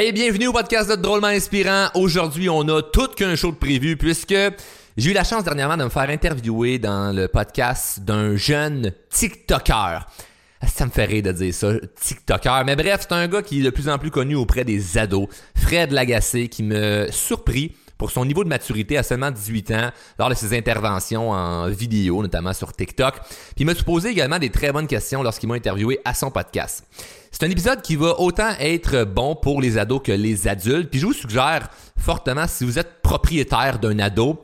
Hey, bienvenue au podcast de Drôlement Inspirant. Aujourd'hui, on a tout qu'un show de prévu puisque j'ai eu la chance dernièrement de me faire interviewer dans le podcast d'un jeune TikToker. Ça me fait rire de dire ça, TikToker. Mais bref, c'est un gars qui est de plus en plus connu auprès des ados. Fred Lagacé, qui me surpris pour son niveau de maturité à seulement 18 ans lors de ses interventions en vidéo, notamment sur TikTok. Puis il m'a posé également des très bonnes questions lorsqu'il m'a interviewé à son podcast. C'est un épisode qui va autant être bon pour les ados que les adultes. Puis je vous suggère fortement, si vous êtes propriétaire d'un ado,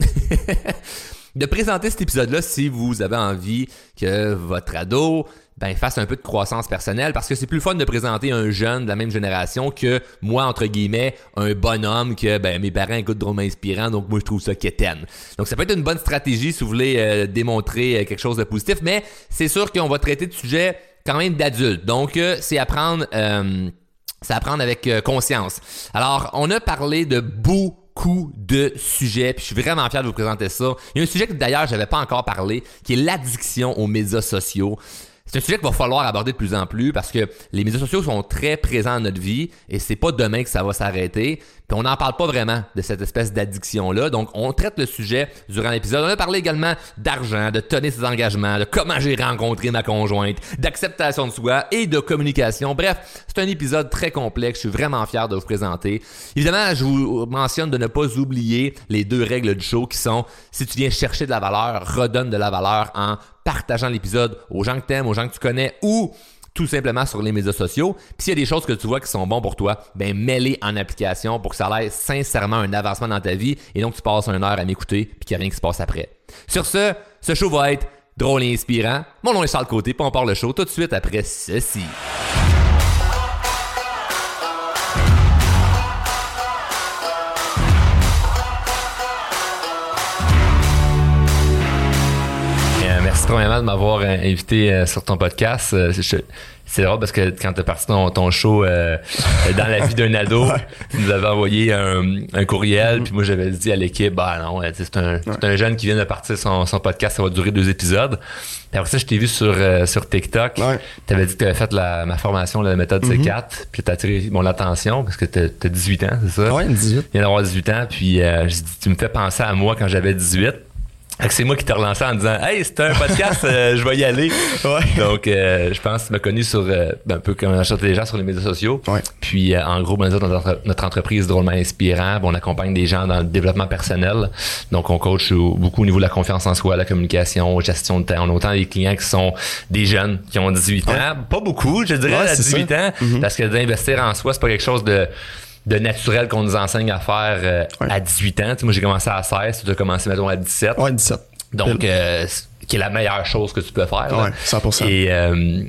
de présenter cet épisode-là si vous avez envie que votre ado ben, fasse un peu de croissance personnelle parce que c'est plus fun de présenter un jeune de la même génération que moi, entre guillemets, un bonhomme que ben, mes parents écoutent drôlement inspirant, donc moi je trouve ça quétaine. Donc ça peut être une bonne stratégie si vous voulez euh, démontrer euh, quelque chose de positif, mais c'est sûr qu'on va traiter de sujets quand même d'adultes. Donc euh, c'est à prendre, c'est à prendre avec conscience. Alors, on a parlé de beaucoup de sujets, puis je suis vraiment fier de vous présenter ça. Il y a un sujet que d'ailleurs j'avais pas encore parlé, qui est l'addiction aux médias sociaux. C'est un sujet qu'il va falloir aborder de plus en plus parce que les médias sociaux sont très présents dans notre vie et c'est pas demain que ça va s'arrêter. Puis on n'en parle pas vraiment de cette espèce d'addiction-là. Donc on traite le sujet durant l'épisode. On a parlé également d'argent, de tenir ses engagements, de comment j'ai rencontré ma conjointe, d'acceptation de soi et de communication. Bref, c'est un épisode très complexe. Je suis vraiment fier de vous présenter. Évidemment, je vous mentionne de ne pas oublier les deux règles du show qui sont si tu viens chercher de la valeur, redonne de la valeur en partageant l'épisode aux gens que t'aimes, aux gens que tu connais ou tout simplement sur les médias sociaux. Puis s'il y a des choses que tu vois qui sont bons pour toi, ben mets-les en application pour que ça ait sincèrement un avancement dans ta vie et donc tu passes une heure à m'écouter puis qu'il n'y a rien qui se passe après. Sur ce, ce show va être drôle et inspirant. Mon nom est Charles Côté, puis on part le show tout de suite après ceci. Merci premièrement de m'avoir euh, invité euh, sur ton podcast. Euh, c'est drôle parce que quand tu as parti ton, ton show dans la vie d'un ado, tu nous avais envoyé un, courriel, puis moi j'avais dit à l'équipe, bah non, c'est un, un, jeune qui vient de partir son, son podcast, ça va durer deux épisodes. Puis après ça, je t'ai vu sur, sur TikTok. Tu avais dit que tu avais fait la, ma formation, la méthode mm-hmm. C4, puis tu as attiré mon attention parce que tu as, 18 ans, c'est ça? Oui, 18. Tu viens d'avoir 18 ans, puis tu me fais penser à moi quand j'avais 18 c'est moi qui t'ai relancé en disant Hey, c'est un podcast, euh, je vais y aller. Donc, euh, je pense que tu m'as connu sur euh, ben, un peu comme achète les gens sur les médias sociaux. Puis, en gros, ben, notre, notre entreprise drôlement inspirant, on accompagne des gens dans le développement personnel. Donc, on coach beaucoup au niveau de la confiance en soi, la communication, gestion de temps. On a autant des clients qui sont des jeunes qui ont 18 ans. Pas beaucoup, je dirais, à 18 ans. Mm-hmm. Parce que d'investir en soi, c'est pas quelque chose de de naturel qu'on nous enseigne à faire euh, à 18 ans. moi, j'ai commencé à 16, tu as commencé, mettons, à 17. Ouais, 17. Donc, euh, qui est la meilleure chose que tu peux faire. Ouais, 100%. Et, euh,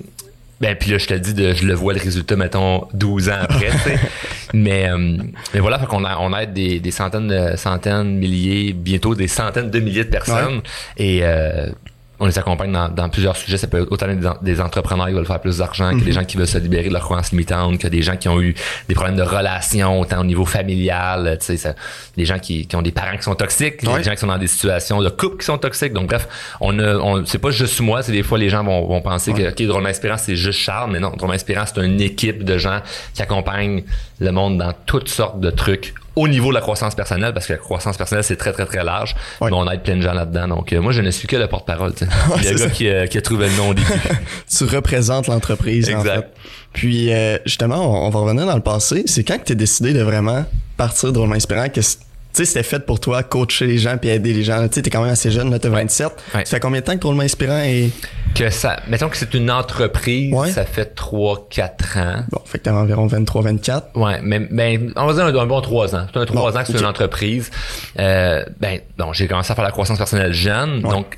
ben, puis là, je te dis, de, je le vois le résultat, mettons, 12 ans après, mais, mais voilà, fait qu'on a, on aide des, des centaines de centaines, milliers, bientôt des centaines de milliers de personnes. Et on les accompagne dans, plusieurs sujets. Ça peut être autant des, entrepreneurs qui veulent faire plus d'argent, que des mhm. gens qui veulent se libérer de leur croyances limitantes, que des gens qui ont eu des problèmes de relations, autant au niveau familial, tu sais, des gens qui, ont des parents qui sont toxiques, des gens qui sont dans des situations de couple qui sont toxiques. Donc bref, on a, on, c'est pas juste moi, c'est des fois les gens vont, vont penser que ok, Drôlement Inspirant c'est juste Charles, mais non, Drôlement Inspirant c'est une équipe de gens qui accompagnent le monde dans toutes sortes de trucs au niveau de la croissance personnelle, parce que la croissance personnelle, c'est très, très, très large. Mais on aide plein de gens là-dedans. Donc, euh, moi, je ne suis que le porte-parole. Il y a un gars qui, euh, qui, a trouvé le nom au début. tu représentes l'entreprise. Exact. Puis, euh, justement, on, va revenir dans le passé. C'est quand que tu as décidé de vraiment partir drôlement inspirant? Que sais, c'était fait pour toi, coacher les gens puis aider les gens. Tu sais, t'es quand même assez jeune, là, t'as 27. Ça fait combien de temps que Drôlement Inspirant est... Que ça, mettons que c'est une entreprise, ça fait 3-4 ans. Bon, fait que t'as environ 23-24. Ouais, mais, ben, on va dire un, bon 3 ans. C'est un 3 ans que c'est une entreprise. Euh, ben, bon, j'ai commencé à faire la croissance personnelle jeune, donc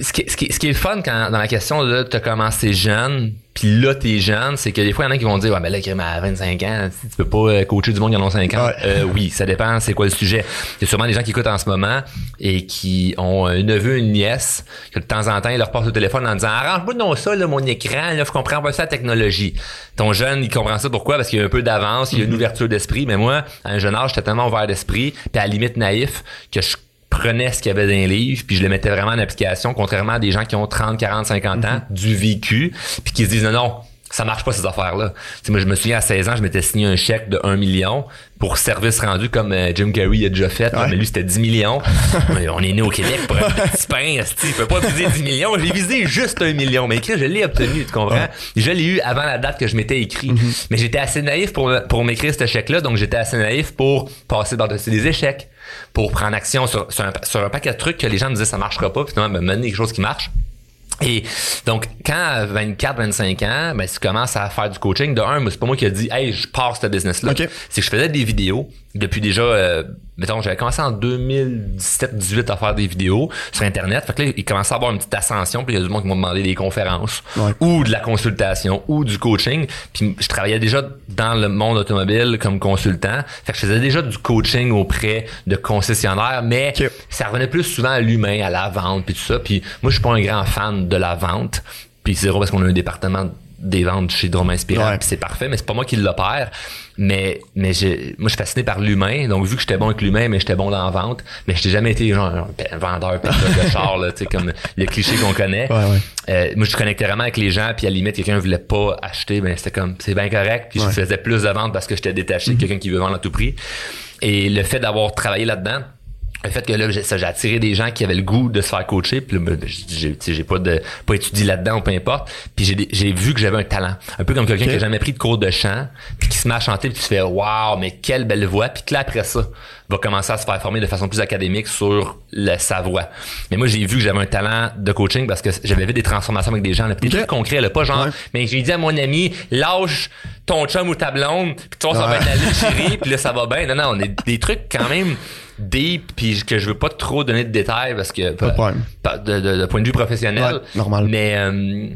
ce qui, ce, qui, ce qui est le fun quand, dans la question de t'as commencé jeune, puis là t'es jeune, c'est que des fois il y en a qui vont dire ouais mais là à 25 ans, tu peux pas euh, coacher du monde qui en ont 5 ans. Euh, oui, ça dépend c'est quoi le sujet. Il y a sûrement des gens qui écoutent en ce moment et qui ont un neveu, une nièce, que de temps en temps ils leur portent le téléphone en disant arrange-moi non ça là, mon écran, là, faut comprendre pas ça la technologie. Ton jeune, il comprend ça pourquoi? Parce qu'il y a un peu d'avance, il y a une mm-hmm. ouverture d'esprit, mais moi, à un jeune âge, j'étais tellement ouvert d'esprit, puis à la limite naïf que je prenais ce qu'il y avait dans les livres, puis je le mettais vraiment en application, contrairement à des gens qui ont 30, 40, 50 ans, mhm. du vécu, puis qui se disent non, non, ça marche pas ces affaires-là. moi, je me souviens à 16 ans, je m'étais signé un chèque de 1 million pour service rendu comme euh, Jim Carrey a déjà fait. mais lui, c'était 10 millions. on est né au Québec pour un petit pain. Il peut pas viser 10 millions. J'ai visé juste 1 million. Mais écrit, je l'ai obtenu, tu comprends? Je l'ai eu avant la date que je m'étais écrit. Mm-hmm. Mais j'étais assez naïf pour, pour m'écrire ce chèque-là. Donc, j'étais assez naïf pour passer par-dessus des échecs, pour prendre action sur, sur, un, sur un paquet de trucs que les gens me disaient ça marchera pas. Puis finalement, me mener quelque chose qui marche. Et donc, quand à 24, 25 ans, ben, tu commences à faire du coaching, de un, c'est pas moi qui a dit, hey, je pars ce business-là. C'est que je faisais des vidéos depuis déjà, euh, mettons, j'avais commencé en 2017-18 à faire des vidéos sur Internet. Fait que là, il commençait à avoir une petite ascension, puis il y a du monde qui m'a demandé des conférences, ou de la consultation, ou du coaching. Puis je travaillais déjà dans le monde automobile comme consultant. Fait que je faisais déjà du coaching auprès de concessionnaires, mais ça revenait plus souvent à l'humain, à la vente, puis tout ça. Puis moi, je suis pas un grand fan de la vente. Puis c'est parce qu'on a un département des ventes chez Drôme Inspirant, c'est parfait, mais c'est pas moi qui l'opère. Mais, mais moi, je suis fasciné par l'humain. Donc, vu que j'étais bon avec l'humain, mais j'étais bon dans la vente, mais j'étais jamais été genre un vendeur de char, là, tu sais, comme le cliché qu'on connaît. Euh, moi, je connectais vraiment avec les gens, puis à la limite, quelqu'un voulait pas acheter, ben c'était comme, c'est bien correct. Puis je faisais plus de ventes parce que j'étais détaché de mm-hmm. quelqu'un qui veut vendre à tout prix. Et le fait d'avoir travaillé là-dedans, le fait que là j'ai attiré des gens qui avaient le goût de se faire coacher puis ben, j'ai j'ai pas de pas étudié là-dedans ou peu importe. Puis j'ai j'ai vu que j'avais un talent. Un peu comme quelqu'un qui a jamais pris de cours de chant puis qui se met à chanter puis tu fais waouh mais quelle belle voix. Puis que là après ça va commencer à se faire former de façon plus académique sur le, sa voix. Mais moi j'ai vu que j'avais un talent de coaching parce que j'avais vu des transformations avec des gens là, des trucs concrets là, pas genre mais j'ai dit à mon ami lâche ton chum ou ta blonde puis toi ça va être la chérie puis là ça va bien. Non non on est des trucs quand même deep puis que je veux pas trop donner de détails parce que pas de, de, point de vue professionnel. Normal. Mais euh,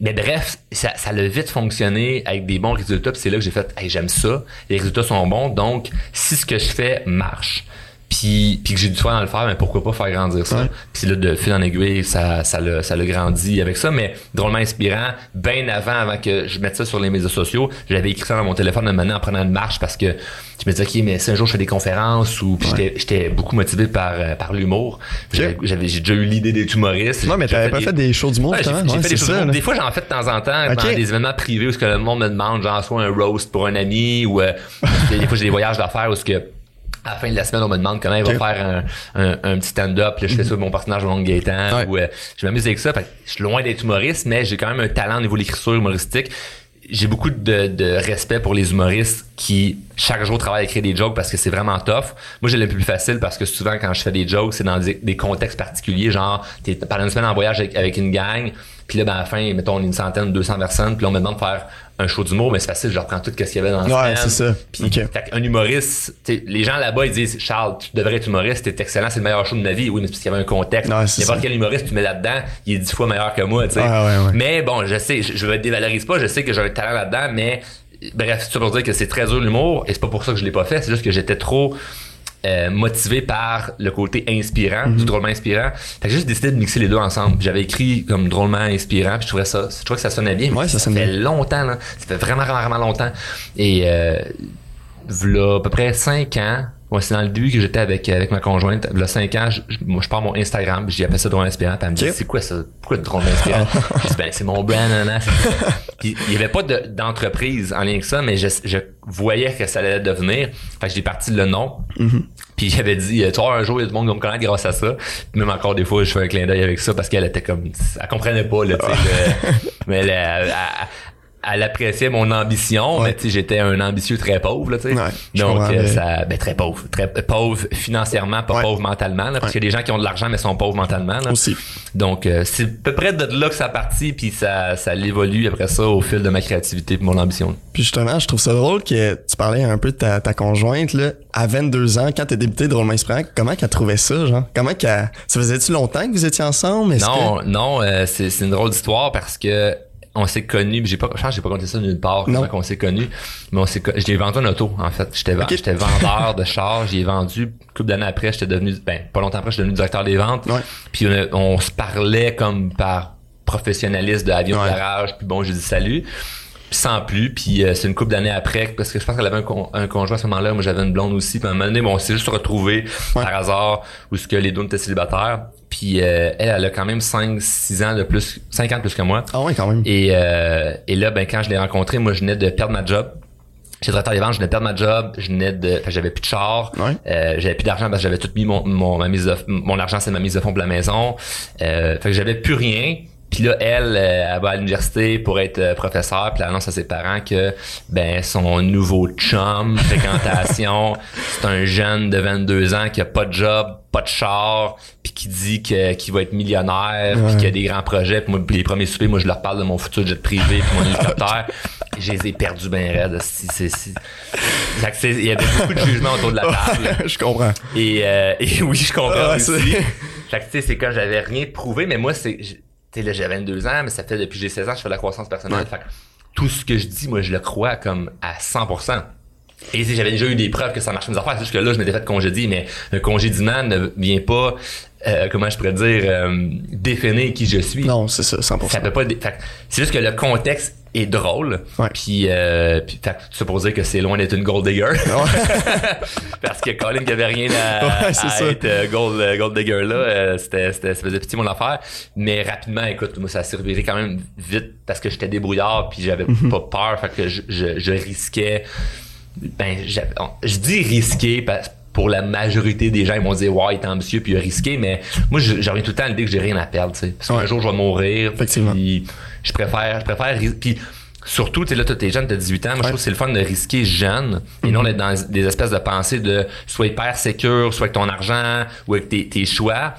mais bref ça, ça a vite fonctionné avec des bons résultats puis c'est là que j'ai fait hey, j'aime ça. Les résultats sont bons donc si ce que je fais marche puis, puis que j'ai du soin dans le faire, mais pourquoi pas faire grandir ça? Puis là, de fil en aiguille, ça, ça l'a, ça l'a grandi avec ça, mais drôlement inspirant. Bien avant, avant que je mette ça sur les médias sociaux, j'avais écrit ça dans mon téléphone de maintenant en prenant une marche parce que je me disais, OK, mais si un jour je fais des conférences ou puis j'étais, beaucoup motivé par, euh, par l'humour. J'avais, j'ai déjà eu l'idée des humoristes. Non, mais t'avais pas fait des shows du monde, j'ai, fait des shows Des fois, j'en fais de temps en temps dans des événements privés où ce que le monde me demande, genre soit un roast pour un ami ou euh, des fois j'ai des voyages d'affaires où ce que à la fin de la semaine, on me demande comment il va faire un, un, petit stand-up. je fais ça avec mon personnage de Gaétan. Ou, euh, je m'amuse avec ça. je suis loin d'être humoriste, mais j'ai quand même un talent au niveau de l'écriture humoristique. J'ai beaucoup de, de, respect pour les humoristes qui, chaque jour, travaillent à écrire des jokes parce que c'est vraiment tough. Moi, j'ai le plus facile parce que souvent, quand je fais des jokes, c'est dans des, contextes particuliers. Genre, t'es pendant une semaine en voyage avec, avec une gang, puis là, ben, à la fin, mettons, on est une centaine, 200 personnes, puis on me demande de faire un show d'humour, mais c'est facile, je reprends tout ce qu'il y avait dans le Ouais, c'est ça. Puis, un humoriste, les gens là-bas, ils disent, Charles, tu devrais être humoriste, t'es excellent, c'est le meilleur show de ma vie. Oui, mais parce qu'il y avait un contexte. N'importe quel humoriste, tu mets là-dedans, il est dix fois meilleur que moi, tu sais. mais bon, je sais, je, je me dévalorise pas, je sais que j'ai un talent là-dedans, mais bref, c'est pour dire que c'est très dur l'humour, et c'est pas pour ça que je l'ai pas fait, c'est juste que j'étais trop euh, motivé par le côté inspirant, du mhm. drôlement inspirant. Fait que j'ai juste décidé de mixer les deux ensemble. J'avais écrit comme drôlement inspirant, puis je trouvais ça, je trouvais que ça sonnait bien. Ouais, ça, ça fait longtemps, là. Ça fait vraiment, vraiment, vraiment longtemps. Et euh, à peu près cinq ans, Ouais, c'est dans le début que j'étais avec avec ma conjointe. A 5 ans, je, moi, je pars mon Instagram, j'ai appelé ça drone inspirant. Puis elle me dit, c'est quoi ça? Pourquoi drone inspirant? je dis, ben, c'est mon brand, nan, Puis il y avait pas d'entreprise en lien avec ça, mais je, je voyais que ça allait devenir. Fait que j'ai parti le nom. Mm-hmm. Puis j'avais dit, tu vois, un jour, il y a du monde qui va me connaître grâce à ça. même encore des fois, je fais un clin d'œil avec ça parce qu'elle était comme, elle comprenait pas, là, tu sais. mais elle, elle, elle appréciait mon ambition, mais tu j'étais un ambitieux très pauvre, là, tu sais. Donc euh, ça, ben, très pauvre, très pauvre financièrement, pas pauvre mentalement, là, parce qu'il y a des gens qui ont de l'argent mais sont pauvres mentalement. Là. Aussi. Donc euh, c'est à peu près de là que ça partit, puis ça, ça l'évolue après ça au fil de ma créativité, et mon ambition. Puis justement, je trouve ça drôle que tu parlais un peu de ta, ta conjointe là, à 22 ans, quand t'as débuté Drôlement Inspirant, comment qu'elle trouvait ça, genre? Comment qu'elle, ça faisait-tu longtemps que vous étiez ensemble? Non, non, euh, c'est une drôle d'histoire parce que on s'est connus, j'ai pas, je pense j'ai pas compté ça nulle part, non. qu'on s'est connus, mais on s'est, je l'ai vendu en auto, en fait. J'étais, j'étais vendeur de char, j'ai vendu, une couple d'années après, j'étais devenu, ben, pas longtemps après, j'étais devenu directeur des ventes. Puis on, se parlait comme par professionnaliste de avion de garage, puis bon, j'ai dit salut. Sans plus. Puis euh, c'est une couple d'années après, parce que je pense qu'elle avait un, conjoint à ce moment-là. Moi, j'avais une blonde aussi. Puis à un moment donné, bon, on s'est juste retrouvés par hasard où ce que les deux étaient célibataires. Puis euh, elle, elle a quand même 5 6 ans de plus 5 ans de plus que moi. Ah ouais, quand même. Et, euh, et là ben quand je l'ai rencontré, moi je venais de perdre ma job. J'étais directeur des ventes, je venais de perdre ma job, je venais de j'avais plus de char, euh, j'avais plus d'argent parce que j'avais tout mis mon mon ma mise de, mon argent c'est ma mise de fonds pour la maison. Euh, fait que j'avais plus rien. Puis là, elle, euh, elle va à l'université pour être euh, professeur, puis elle annonce à ses parents que ben son nouveau chum, fréquentation, c'est un jeune de 22 ans qui a pas de job, pas de char, puis qui dit que qu'il va être millionnaire, puis qu'il a des grands projets. Puis moi, les premiers soupers, moi je leur parle de mon futur jet privé, puis mon hélicoptère. Je les ai perdus bien raides. Il y avait beaucoup de jugement autour de la table. je comprends. Et, euh, et oui, je comprends aussi. Fait que, c'est quand j'avais rien prouvé, mais moi, c'est là, j'ai 22 ans, mais ça fait depuis que j'ai 16 ans, je fais de la croissance personnelle. tout ce que je dis, moi, je le crois comme à 100%. Et j'avais déjà eu des preuves que ça marchait mes affaires. Jusque là, je m'étais fait congédier, mais un congédiement ne vient pas, euh, comment je pourrais dire, euh, définir qui je suis. Non, c'est ça, 100%. Ça peut pas, c'est juste que le contexte est drôle. Puis, euh, puis fait, supposer que c'est loin d'être une gold digger. Parce que Colin qui avait rien à, être euh, gold, euh, gold digger là, euh, c'était, c'était, ça faisait petit mon affaire. Mais rapidement, écoute, moi ça s'est quand même vite parce que j'étais débrouillard puis j'avais mm-hmm. pas peur. Fait que je, je, je risquais. Ben, je dis risquer parce pour la majorité des gens, ils m'ont dit ouais, il est ambitieux puis il a risqué, mais moi j'aurais tout le temps l'idée que j'ai rien à perdre, tu sais. Parce qu'un jour je vais mourir. Effectivement. je préfère, je préfère puis surtout, tu sais, là, t'es jeune, t'as 18 ans. Moi, je trouve que c'est le fun de risquer jeune et non mm-hmm. d'être dans des espèces de pensées de soit hyper sécure, soit avec ton argent ou avec tes, tes choix.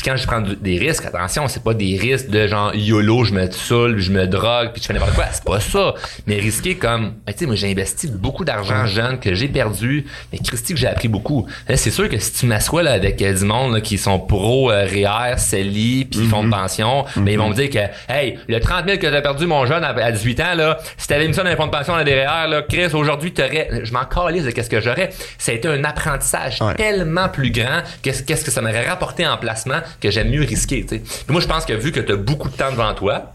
Puis quand je prends des risques, attention, c'est pas des risques de genre YOLO, je me saoule, je me drogue, puis je fais n'importe quoi. C'est pas ça. Mais risquer comme, tu sais, moi j'ai investi beaucoup d'argent jeune que j'ai perdu, mais Christy que j'ai appris beaucoup. C'est sûr que si tu m'assois là avec euh, du monde là, qui sont pro euh, REER, CELI, puis font de mm-hmm. pension, mais ben, ils vont me dire que, hey, le 30 000 que t'as perdu mon jeune à, 18 ans là, si t'avais mis ça dans les fonds de pension dans des REER là, Chris, aujourd'hui t'aurais, je m'en calise de qu'est-ce que j'aurais. Ça a été un apprentissage tellement plus grand qu'est-ce que ça m'aurait rapporté en placement que j'aime mieux risquer. Puis moi, je pense que vu que tu as beaucoup de temps devant toi,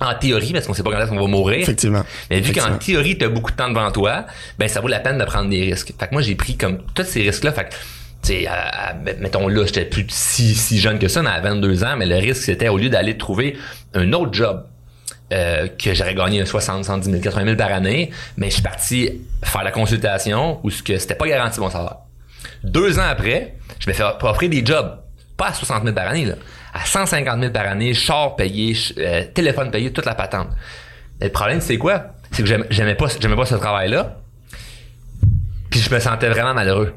en théorie, parce qu'on sait pas quand est-ce qu'on va mourir. Effectivement. Mais vu qu'en théorie, tu as beaucoup de temps devant toi, ben ça vaut la peine de prendre des risques. Fait que moi, j'ai pris comme tous ces risques-là. Fait que sais, mettons là, j'étais plus si, si jeune que ça, mais à 22 ans, mais le risque, c'était au lieu d'aller trouver un autre job, euh, que j'aurais gagné 60, 70 000, 80 000 par année, mais je suis parti faire la consultation où ce que c'était pas garanti mon salaire. Deux ans après, je me fais offrir des jobs pas à 60 000 par année, là, à 150 000 par année, char payé, euh, téléphone payé, toute la patente. le problème, c'est quoi? C'est que j'aimais pas, j'aimais pas ce travail-là. Puis je me sentais vraiment malheureux.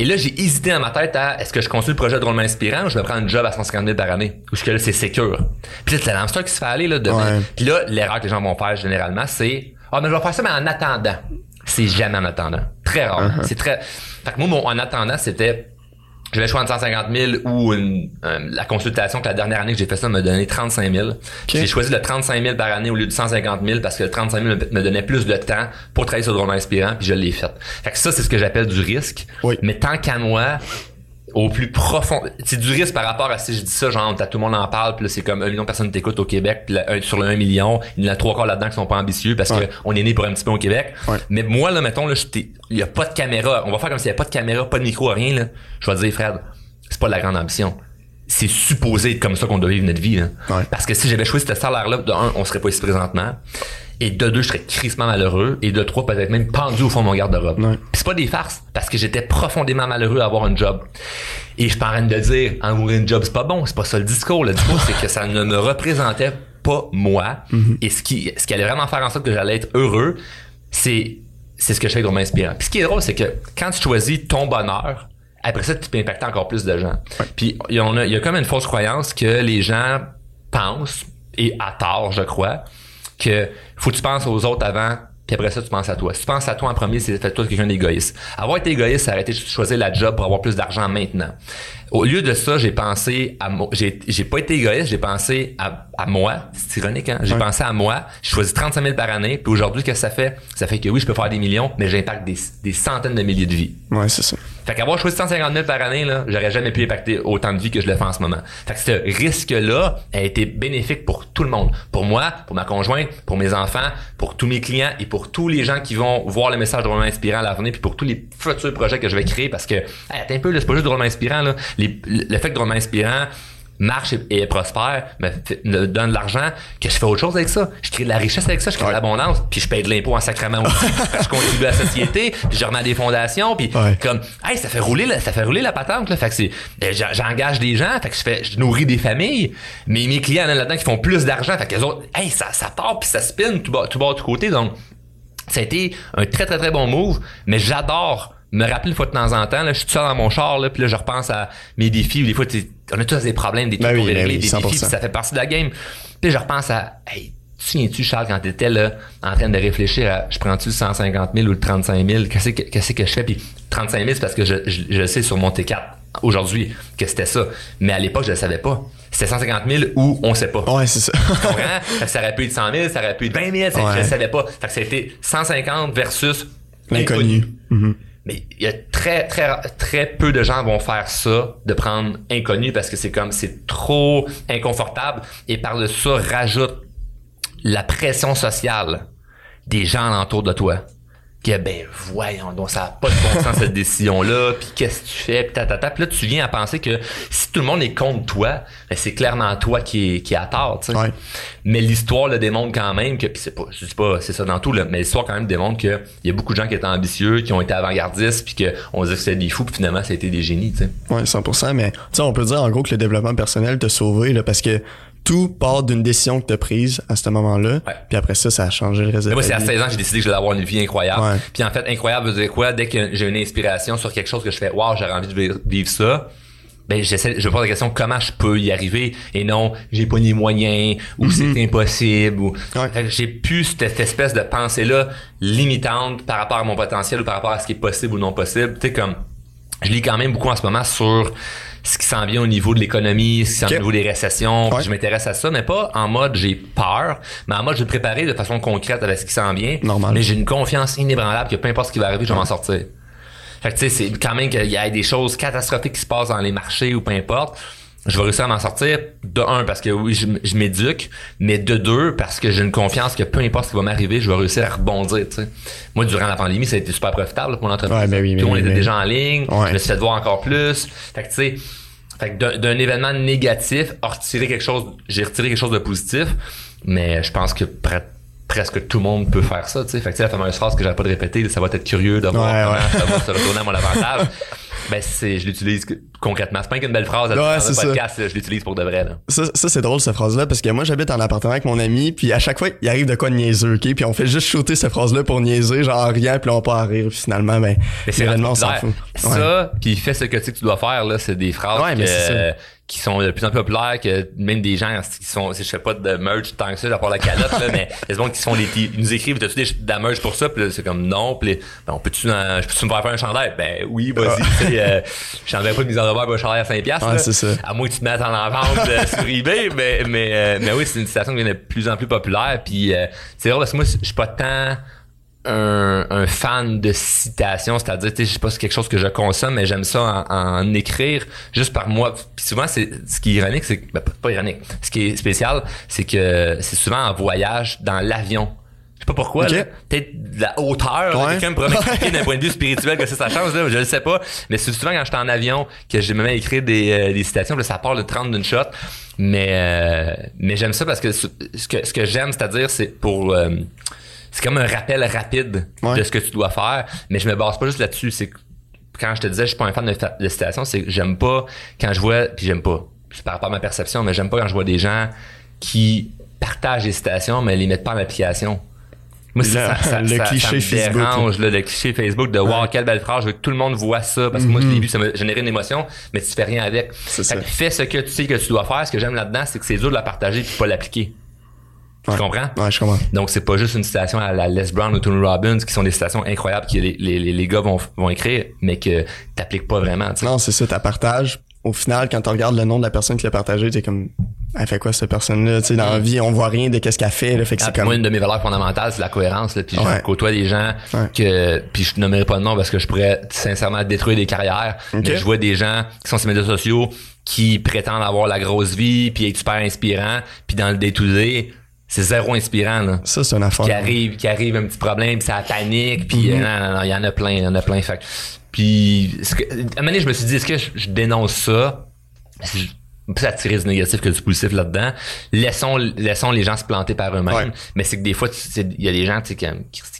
Et là, j'ai hésité dans ma tête à est-ce que je continue le projet de drôlement inspirant ou je vais prendre un job à 150 000 par année? Ou est-ce que là, c'est secure? Puis là, c'est l'hamster qui se fait aller, là, demain. Puis là, l'erreur que les gens vont faire généralement, c'est Ah, mais je vais faire ça, mais en attendant. C'est jamais en attendant. Très rare. Uh-huh. C'est très. Fait que moi, mon en attendant, c'était je vais choisir 150 000 ou une, euh, la consultation que la dernière année que j'ai fait ça m'a donné 35 000. J'ai choisi le 35 000 par année au lieu de 150 000 parce que le 35 000 me donnait plus de temps pour travailler sur le drôle inspirant puis je l'ai fait. Fait que ça, c'est ce que j'appelle du risque. Mais tant qu'à moi, au plus profond. C'est du risque par rapport à si je dis ça, genre, tout le monde en parle, puis là, c'est comme un million de personnes t'écoutent au Québec, puis sur le 1 million, il y en a trois quarts là-dedans qui sont pas ambitieux parce qu'on que on est né pour un petit peu au Québec. Mais moi, là, mettons, là, il y a pas de caméra. On va faire comme s'il y a pas de caméra, pas de micro, rien, là. Je vais te dire, Fred, c'est pas de la grande ambition. C'est supposé être comme ça qu'on doit vivre notre vie, là. Parce que si j'avais choisi ce salaire-là, de un, on serait pas ici présentement. Et de deux, je serais crissement malheureux. Et de trois, peut-être même pendu au fond de mon garde-robe. Puis c'est pas des farces, parce que j'étais profondément malheureux à avoir un job. Et je parle de dire, avoir un job, c'est pas bon. C'est pas ça le discours. Le discours, c'est que ça ne me représentait pas moi. Mm-hmm. Et ce qui, ce qui allait vraiment faire en sorte que j'allais être heureux, c'est, c'est ce que je fais de m'inspirant. Puis ce qui est drôle, c'est que quand tu choisis ton bonheur, après ça, tu peux impacter encore plus de gens. Puis il y, a, il y a comme une fausse croyance que les gens pensent, et à tort, je crois, que faut que tu penses aux autres avant puis après ça, tu penses à toi. Si tu penses à toi en premier, c'est fait toi quelqu'un d'égoïste. Avoir été égoïste, c'est arrêter de choisir la job pour avoir plus d'argent maintenant. Au lieu de ça, j'ai pensé à moi. J'ai, j'ai pas été égoïste, j'ai pensé à, à moi. C'est ironique, hein? J'ai pensé à moi. J'ai choisi 35 000 par année. Puis aujourd'hui, qu'est-ce que ça fait? Ça fait que oui, je peux faire des millions, mais j'impacte des, des centaines de milliers de vies. Ouais, c'est ça. Fait qu'avoir choisi 150 000 par année, là, j'aurais jamais pu impacter autant de vie que je le fais en ce moment. Fait que ce risque-là a été bénéfique pour tout le monde. Pour moi, pour ma conjointe, pour mes enfants, pour tous mes clients et pour tous les gens qui vont voir le message drôlement inspirant à l'avenir puis pour tous les futurs projets que je vais créer parce que, hey, un peu, c'est pas juste drôlement inspirant, là. Le fait que drôlement inspirant, marche et, prospère, me, donne de l'argent, que je fais autre chose avec ça. Je crée de la richesse avec ça, je crée de l'abondance, puis je paye de l'impôt en sacrement aussi. je contribue à la société, puis je remets des fondations, puis comme, hey, ça fait rouler, la, ça fait rouler la patente, là. Fait que c'est, ben, j'engage des gens, fait que je fais, je nourris des familles, mais mes clients là-dedans qui font plus d'argent, fait que les autres, hey, ça, ça part puis ça spin tout bas, tout bas, tout côté, donc ça a été un très très très bon move, mais j'adore me rappeler une fois de temps en temps, là, je suis tout seul dans mon char, là, puis là, je repense à mes défis, ou des fois, on a tous des problèmes, des trucs ben pour régler, ben des défis, ça fait partie de la game. Puis je repense à, hey, tu souviens-tu, Charles, quand t'étais là, en train de réfléchir à, je prends-tu le 150 000 ou le 35 000, qu'est-ce que, qu'est-ce que je fais? Puis 35 000, c'est parce que je, je, sais sur mon T4 aujourd'hui que c'était ça. Mais à l'époque, je le savais pas. C'était 150 000 ou on sait pas. Ouais, c'est ça. ça aurait pu être 100 000, ça aurait pu être 20 000, je le savais pas. Fait que c'était 150 versus l'inconnu. Mm-hmm. Il y a très, très, très peu de gens vont faire ça, de prendre inconnu parce que c'est comme, c'est trop inconfortable. Et par-dessus ça, rajoute la pression sociale des gens autour de toi que ben voyons donc ça n'a pas de bon sens cette décision là puis qu'est-ce que tu fais puis tatata puis là tu viens à penser que si tout le monde est contre toi ben c'est clairement toi qui est qui a tort tu sais. Mais l'histoire le démontre quand même que puis c'est pas je dis pas c'est ça dans tout là mais l'histoire quand même démontre que il y a beaucoup de gens qui étaient ambitieux qui ont été avant-gardistes puis que on disait que c'était des fous puis finalement été des génies tu sais. Ouais 100% mais tu sais on peut dire en gros que le développement personnel t'a sauvé là parce que tout part d'une décision que tu as prise à ce moment-là. Puis après ça, ça a changé le reste Moi, c'est à 16 ans que j'ai décidé que j'allais avoir une vie incroyable. Puis en fait, incroyable veut dire quoi? Dès que j'ai une inspiration sur quelque chose que je fais, waouh, j'aurais envie de vivre ça. Ben, j'essaie, je me pose la question comment je peux y arriver? Et non, j'ai pas les moyens ou mm-hmm. c'est impossible ou j'ai plus cette, espèce de pensée là limitante par rapport à mon potentiel ou par rapport à ce qui est possible ou non possible. Tu sais comme je lis quand même beaucoup en ce moment sur ce qui s'en vient au niveau de l'économie, ce qui s'en vient au niveau des récessions. Je m'intéresse à ça, mais pas en mode j'ai peur, mais en mode je vais préparer de façon concrète à ce qui s'en vient. Normal. Mais j'ai une confiance inébranlable que peu importe ce qui va arriver, je vais m'en sortir. Fait que tu sais, c'est quand même qu'il y ait des choses catastrophiques qui se passent dans les marchés ou peu importe je vais réussir à m'en sortir de un parce que oui je, m'éduque mais de deux parce que j'ai une confiance que peu importe ce qui va m'arriver je vais réussir à rebondir moi durant la pandémie ça a été super profitable pour mon entreprise. Ouais, ben oui, le monde était déjà en ligne je me suis fait voir encore plus. Fait que tu sais fait que d'un événement négatif retirer quelque chose j'ai retiré quelque chose de positif mais je pense que presque tout le monde peut faire ça tu sais. Fait que tu sais la fameuse phrase que j'avais pas de répéter ça va être curieux de voir comment ça va se retourner à mon avantage ben, c'est, je l'utilise concrètement. C'est pas qu'une belle phrase dans le podcast, je l'utilise pour de vrai, là. Ça, ça c'est drôle, cette phrase-là, parce que moi, j'habite en appartement avec mon ami, puis à chaque fois, il arrive de quoi de niaiseux, ok? Puis on fait juste shooter cette phrase-là pour niaiser, genre rien, puis on part à rire, puis finalement, ben, l'événement, on s'en fout. Ça, puis fait ce que tu, tu dois faire, là, c'est des phrases ouais, que, qui sont de plus en plus populaires que même des gens qui sont je sais pas de merch tant que ça à part la calotte là mais il y a des gens qui sont ils nous écrivent t'as-tu des, de la merch pour ça puis c'est comme non puis ben, on peut-tu euh, peux-tu me faire faire un chandail? Ben oui vas-y tu sais euh, je pas de mise en revers un chandail à 5 piastres ouais, c'est ça. à moins que tu te mettes en vente euh, sur eBay mais mais euh, mais oui c'est une situation qui devient de plus en plus populaire puis c'est vrai parce que moi je suis pas tant un, un, fan de citation, c'est-à-dire, je sais pas, c'est quelque chose que je consomme, mais j'aime ça en, écrire juste par moi. Puis souvent, c'est ce qui est ironique, c'est ben, pas ironique. Ce qui est spécial, c'est que c'est souvent en voyage dans l'avion. Je sais pas pourquoi, peut-être de la hauteur. Ouais. Quelqu'un pourrait m'expliquer d'un point de vue spirituel que c'est sa chance, là, je le sais pas. Mais c'est souvent quand j'étais en avion que j'ai même écrit des, euh, des citations, là, ça part de 30 d'une shot. Mais euh, mais j'aime ça parce que ce que ce que j'aime, c'est-à-dire, c'est pour euh, c'est comme un rappel rapide de ce que tu dois faire. Mais je me base pas juste là-dessus. C'est quand je te disais je suis pas un fan de, de citation, c'est que j'aime pas quand je vois, puis j'aime pas, c'est par rapport à ma perception, mais j'aime pas quand je vois des gens qui partagent des citations mais les mettent pas en application. Moi, ça, ça, le cliché me Facebook, dérange, là, le cliché Facebook de wow, quelle belle phrase, je veux que tout le monde voit ça, parce que moi, au mm-hmm. début, ça m'a généré une émotion, mais tu fais rien avec. Fais ce que tu sais que tu dois faire. Ce que j'aime là-dedans, c'est que c'est dur de la partager et pas l'appliquer. Tu comprends? Ouais, je comprends. Donc, c'est pas juste une citation à la Les Brown ou Tony Robbins qui sont des citations incroyables que les, les, les gars vont, vont écrire, mais que t'appliques pas vraiment. Non, c'est ça, tu partages. Au final, quand tu regardes le nom de la personne qui l'a partagé, t'es comme, elle fait quoi cette personne-là? Tu sais, dans la vie, on voit rien de qu'est-ce qu'elle fait. Là, fait que Ah, comme. Moi, une de mes valeurs fondamentales, c'est la cohérence. Là, puis Ouais. je côtoie des gens que, puis je nommerai pas de nom parce que je pourrais sincèrement détruire des carrières. Mais je vois des gens qui sont sur les médias sociaux qui prétendent avoir la grosse vie, puis être super inspirant, puis dans le day-to-day, c'est zéro inspirant. Là. Ça, c'est une affaire. Qui arrive, qui arrive un petit problème, puis ça panique, puis Mhm. euh, non, non, non, il y en a plein, il y en a plein. Fait. que- Puis, que- à un moment donné, je me suis dit, est-ce que je, je dénonce ça? Plus attirer du négatif que du positif là-dedans. Laissons, laissons les gens se planter par eux-mêmes. Ouais. Mais c'est que des fois, il y a des gens qui, qui,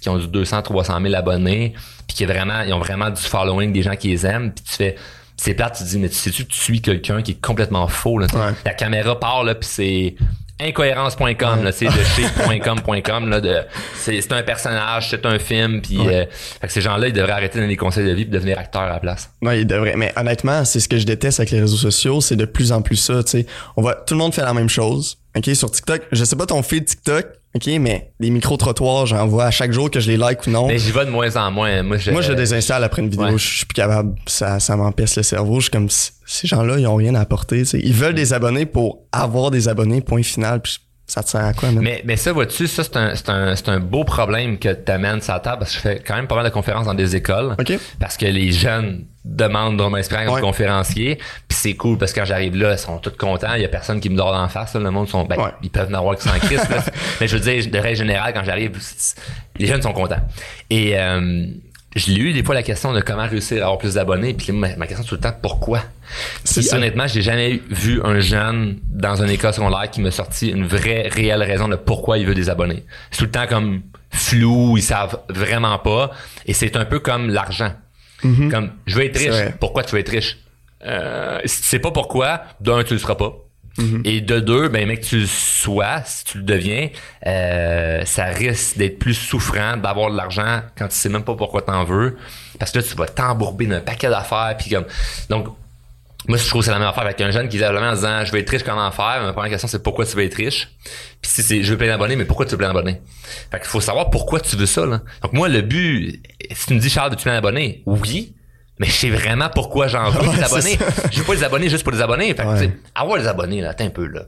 qui ont du 200, 300 000 abonnés, puis qui vraiment, ils ont vraiment du following, des gens qui les aiment, puis tu fais, c'est plate, tu te dis, mais tu sais-tu que tu suis quelqu'un qui est complètement faux, là? Ouais. La caméra part, là, puis c'est incohérence.com, là, c'est de chez.com.com, là, de, c'est, c'est un personnage, c'est un film, puis Ouais. euh, fait que ces gens-là, ils devraient arrêter de donner des conseils de vie puis devenir acteurs à la place. Non, il devrait. Mais honnêtement, c'est ce que je déteste avec les réseaux sociaux, c'est de plus en plus ça, tu sais. On voit, tout le monde fait la même chose. OK, sur TikTok. Je sais pas ton feed TikTok, OK, mais les micro-trottoirs, j'en vois à chaque jour que je les like ou non. Mais j'y vais de moins en moins. Moi, je, Moi, je le désinstalle après une vidéo. Ouais. Je suis plus capable. Ça, ça m'empêche le cerveau. Je suis comme, ces gens-là, ils ont rien à apporter. Ils veulent des abonnés pour avoir des abonnés, point final. Puis ça te sert à quoi, man? Mais, mais ça, vois-tu, ça, c'est un, c'est un, c'est un beau problème que t'amènes sur la table parce que je fais quand même pas mal de conférences dans des écoles. OK. Parce que les jeunes demandent de m'inspirer comme Ouais. conférencier. Puis c'est cool parce que quand j'arrive là, ils sont tous contents. Il y a personne qui me dort en face. là. Le monde sont, ben, Ouais. ils peuvent n'avoir que sans Christ. là. mais je veux dire, de règle générale, quand j'arrive, les jeunes sont contents. Et euh, je l'ai eu des fois la question de comment réussir à avoir plus d'abonnés. Puis ma, ma question tout le temps, pourquoi? Puis ça. honnêtement, j'ai jamais vu un jeune dans une école secondaire qui me sorti une vraie, réelle raison de pourquoi il veut des abonnés. C'est tout le temps comme flou, ils savent vraiment pas. Et c'est un peu comme l'argent. Comme, je veux être riche. Pourquoi tu veux être riche? Euh, si tu sais pas pourquoi, d'un, tu le seras pas. Mhm. Et de deux, ben mec, tu le sois, si tu le deviens, euh, ça risque d'être plus souffrant d'avoir de l'argent quand tu sais même pas pourquoi t'en veux. Parce que là, tu vas t'embourber d'un paquet d'affaires. Puis comme, donc, moi, je trouve que c'est la même affaire avec un jeune qui dit en disant je veux être riche comment faire? Ma première question c'est pourquoi tu veux être riche? Puis si c'est je veux plein d'abonnés, mais pourquoi tu veux plein d'abonnés? Fait qu'il faut savoir pourquoi tu veux ça. Là. Donc moi, le but, si tu me dis Charles, veux-tu plein d'abonnés? Oui. Mais je sais vraiment pourquoi j'en veux Ouais, des abonnés. veux pas les abonnés juste pour les abonnés. Fait Ouais. avoir les abonnés, là, attends un peu, là.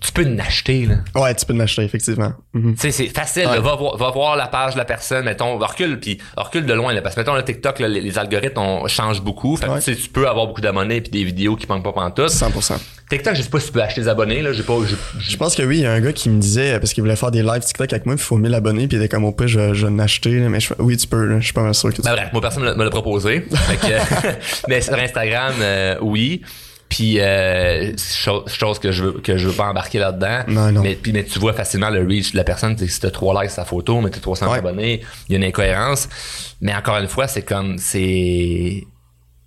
Tu peux en acheter, là. Ouais, tu peux l'acheter, effectivement. Mhm. Tu sais, c'est facile. Ouais. là. va, voir, va voir la page de la personne, mettons, recule, puis recule de loin, là, parce que mettons, le TikTok, là, les, les algorithmes on, changent beaucoup. Fait que, tu peux avoir beaucoup d'abonnés puis des vidéos qui manquent pas pantoute. 100%. TikTok, je sais pas si tu peux acheter des abonnés, là. J'ai pas, j'ai- Je pense que oui, il y a un gars qui me disait, parce qu'il voulait faire des lives TikTok avec moi, il faut 1000 abonnés, puis il était comme au pire, je, je vais en acheter, là, mais je, oui, tu peux, là, je suis pas mal sûr que tu Ben bref, moi personne me l'a proposé. Que, mais sur Instagram, euh, oui. Puis euh, chose, chose que je veux que je veux pas embarquer là-dedans. Non, non. Mais puis mais tu vois facilement le reach de la personne. tu sais, Si t'as trois likes sur sa photo, mais t'as 300 Ouais. abonnés, il y a une incohérence. Mais encore une fois, c'est comme c'est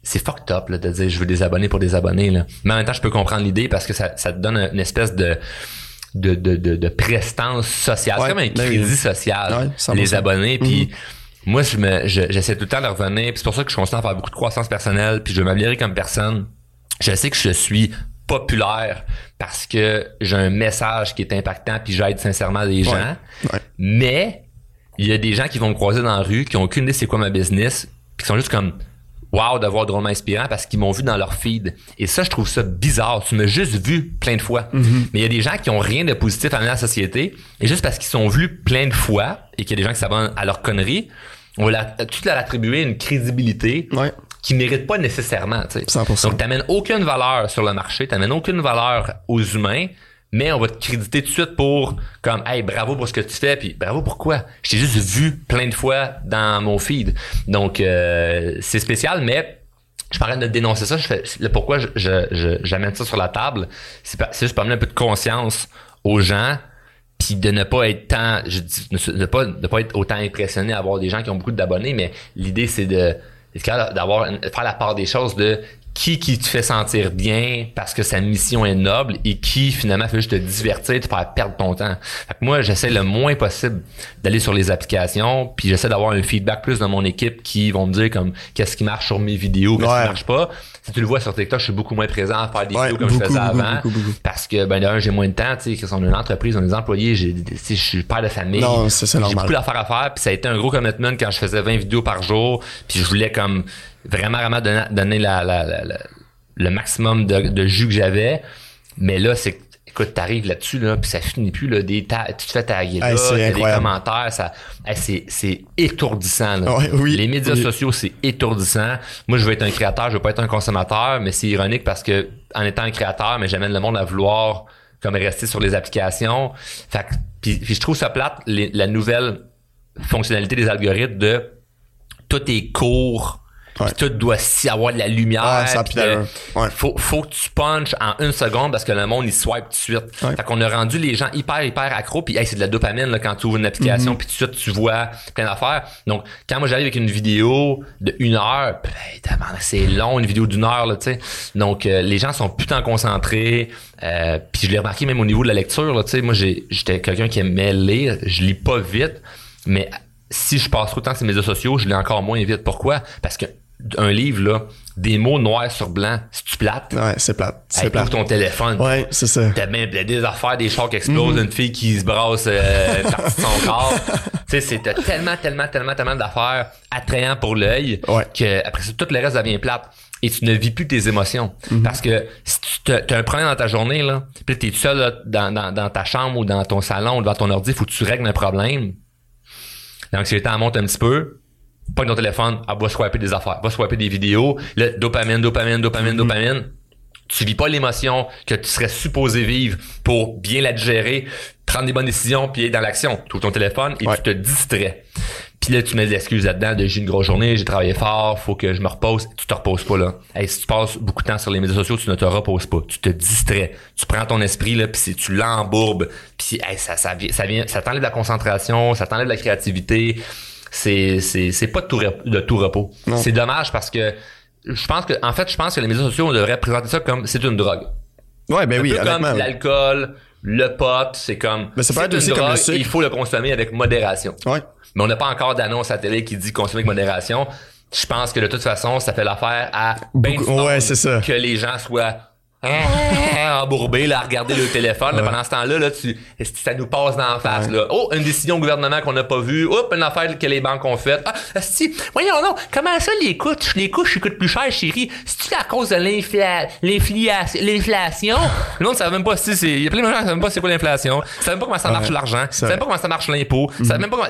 c'est fucked up là, de dire je veux des abonnés pour des abonnés là. Mais en même temps, je peux comprendre l'idée parce que ça, ça te donne une espèce de de, de, de, de prestance sociale. Ouais, c'est comme un ben oui. crédit social, Ouais, 100%. les abonnés. Puis Mhm. Moi, je me, je- j'essaie tout le temps de revenir. C'est pour ça que je continue à faire beaucoup de croissance personnelle. Puis je veux m'améliorer comme personne. Je sais que je suis populaire parce que j'ai un message qui est impactant puis j'aide sincèrement des gens. Ouais. Mais il y a des gens qui vont me croiser dans la rue, qui ont aucune idée c'est quoi ma business, puis qui sont juste comme wow d'avoir drôlement inspirant parce qu'ils m'ont vu dans leur feed. Et ça, je trouve ça bizarre. Tu m'as juste vu plein de fois. Mais il y a des gens qui ont rien de positif à amener à la société. Et juste parce qu'ils sont vus plein de fois et qu'il y a des gens qui s'abonnent à leur connerie, on va la- tout leur attribuer une crédibilité Ouais. qui mérite pas nécessairement. tu sais. 100%. Donc, t'amènes aucune valeur sur le marché, t'amènes aucune valeur aux humains, mais on va te créditer tout de suite pour comme hey bravo pour ce que tu fais puis bravo pourquoi je t'ai juste vu plein de fois dans mon feed. Donc euh, c'est spécial mais je train de dénoncer ça. Le pourquoi je, j'amène ça sur la table c'est juste pour amener un peu de conscience aux gens puis de ne pas être tant je dis pas de pas être autant impressionné à avoir des gens qui ont beaucoup d'abonnés mais l'idée c'est de d'avoir faire la part des choses de qui qui te fait sentir bien parce que sa mission est noble et qui finalement fait juste te divertir te faire perdre ton temps fait que moi j'essaie le moins possible d'aller sur les applications puis j'essaie d'avoir un feedback plus de mon équipe qui vont me dire comme qu'est-ce qui marche sur mes vidéos qu'est-ce Ouais. qui marche pas si tu le vois sur TikTok je suis beaucoup moins présent à faire des Ouais, vidéos comme beaucoup, je faisais beaucoup, avant beaucoup, beaucoup. parce que ben d'un j'ai moins de temps tu sais que on a une entreprise on a des employés j'ai je suis père de famille Non, c'est- c'est j'ai beaucoup d'affaires à faire puis ça a été un gros commitment quand je faisais 20 vidéos par jour puis je voulais comme vraiment vraiment donner, donner la, la- la- la- le maximum de, de jus que j'avais mais là c'est écoute, t'arrives là-dessus, là, puis ça finit plus, là, des ta tu te fais taguer là, Hey, des commentaires, ça, hey, c'est, c'est étourdissant, là. Ouais, oui, Les médias oui. sociaux, c'est étourdissant. Moi, je veux être un créateur, je veux pas être un consommateur, mais c'est ironique parce que, en étant un créateur, mais j'amène le monde à vouloir, comme rester sur les applications. Fait puis je trouve ça plate, les- la nouvelle fonctionnalité des algorithmes de tout est court, Ouais. puis tout doit avoir de la lumière. Ah, ça pis Ouais. faut, faut que tu punches en une seconde parce que le monde, il swipe tout de suite. Ouais. Fait qu'on a rendu les gens hyper, hyper accros. Puis hey, c'est de la dopamine là, quand tu ouvres une application, puis tout de suite, tu vois plein d'affaires. Donc, quand moi, j'arrive avec une vidéo de une heure, tabarnak, c'est long, une vidéo d'une heure, là, tu sais. Donc, euh, les gens sont putain concentrés. Euh, puis je l'ai remarqué même au niveau de la lecture, là, tu sais. Moi, j'ai- j'étais quelqu'un qui aimait lire. Je lis pas vite, mais si je passe trop de temps sur les médias sociaux, je lis encore moins vite. Pourquoi? Parce que un livre, là, des mots noirs sur blanc, si tu plates, Ouais, c'est plate. C'est plate. ton téléphone. Ouais, c'est ça. T'as même des affaires, des chars qui explosent, Mhm. une fille qui se brasse euh, une partie de son corps. tu sais, c'est t'as tellement, tellement, tellement, tellement d'affaires attrayants pour l'œil Ouais. que après ça, tout le reste devient plate. Et tu ne vis plus tes émotions. Mhm. Parce que si tu as un problème dans ta journée, là, puis t'es tout seul là, dans, dans, dans ta chambre ou dans ton salon ou devant ton ordi, faut que tu règles un problème. L'anxiété en monte un petit peu. Pas ton téléphone, ah, va swiper des affaires, va swiper des vidéos. Là, dopamine, dopamine, dopamine, dopamine. Tu vis pas l'émotion que tu serais supposé vivre pour bien la digérer, prendre des bonnes décisions, puis être dans l'action. Tu ouvres ton téléphone et Ouais. tu te distrais. Puis là, tu mets des excuses là-dedans de j'ai une grosse journée, j'ai travaillé fort, faut que je me repose. Tu te reposes pas là. Hey, si tu passes beaucoup de temps sur les médias sociaux, tu ne te reposes pas. Tu te distrais. Tu prends ton esprit là, puis tu l'embourbes. Puis hey, ça, ça vient, ça vient, ça t'enlève la concentration, ça t'enlève la créativité. C'est, c'est, c'est pas de tout, de tout repos. C'est dommage parce que je pense que, en fait, je pense que les médias sociaux, on devrait présenter ça comme c'est une drogue. Ouais, ben Un oui, peu comme l'alcool, le pot, c'est comme Mais ça peut c'est être une aussi comme drogue le il faut le consommer avec modération. Ouais. Mais on n'a pas encore d'annonce à télé qui dit consommer avec modération. Je pense que de toute façon, ça fait l'affaire à ben Beaucoup- ouais, ça. que les gens soient ah, embourbés là, à regarder le téléphone. là. Ouais. pendant ce temps-là, là, tu, ça nous passe dans la face. Là? Oh, une décision au gouvernement qu'on n'a pas vue. Oups, une affaire que les banques ont faite. Ah, si, voyons non, comment ça les coûts? Les couches coûtent plus cher, chérie? C'est-tu à cause de l'inflation? Le monde ne savait même pas si c'est. Il y a plein de gens qui ne savent même pas c'est quoi l'inflation. Ils savent même pas comment ça marche Ouais, l'argent. Ils c'est savent même pas comment ça marche l'impôt. Ils savent même pas comment.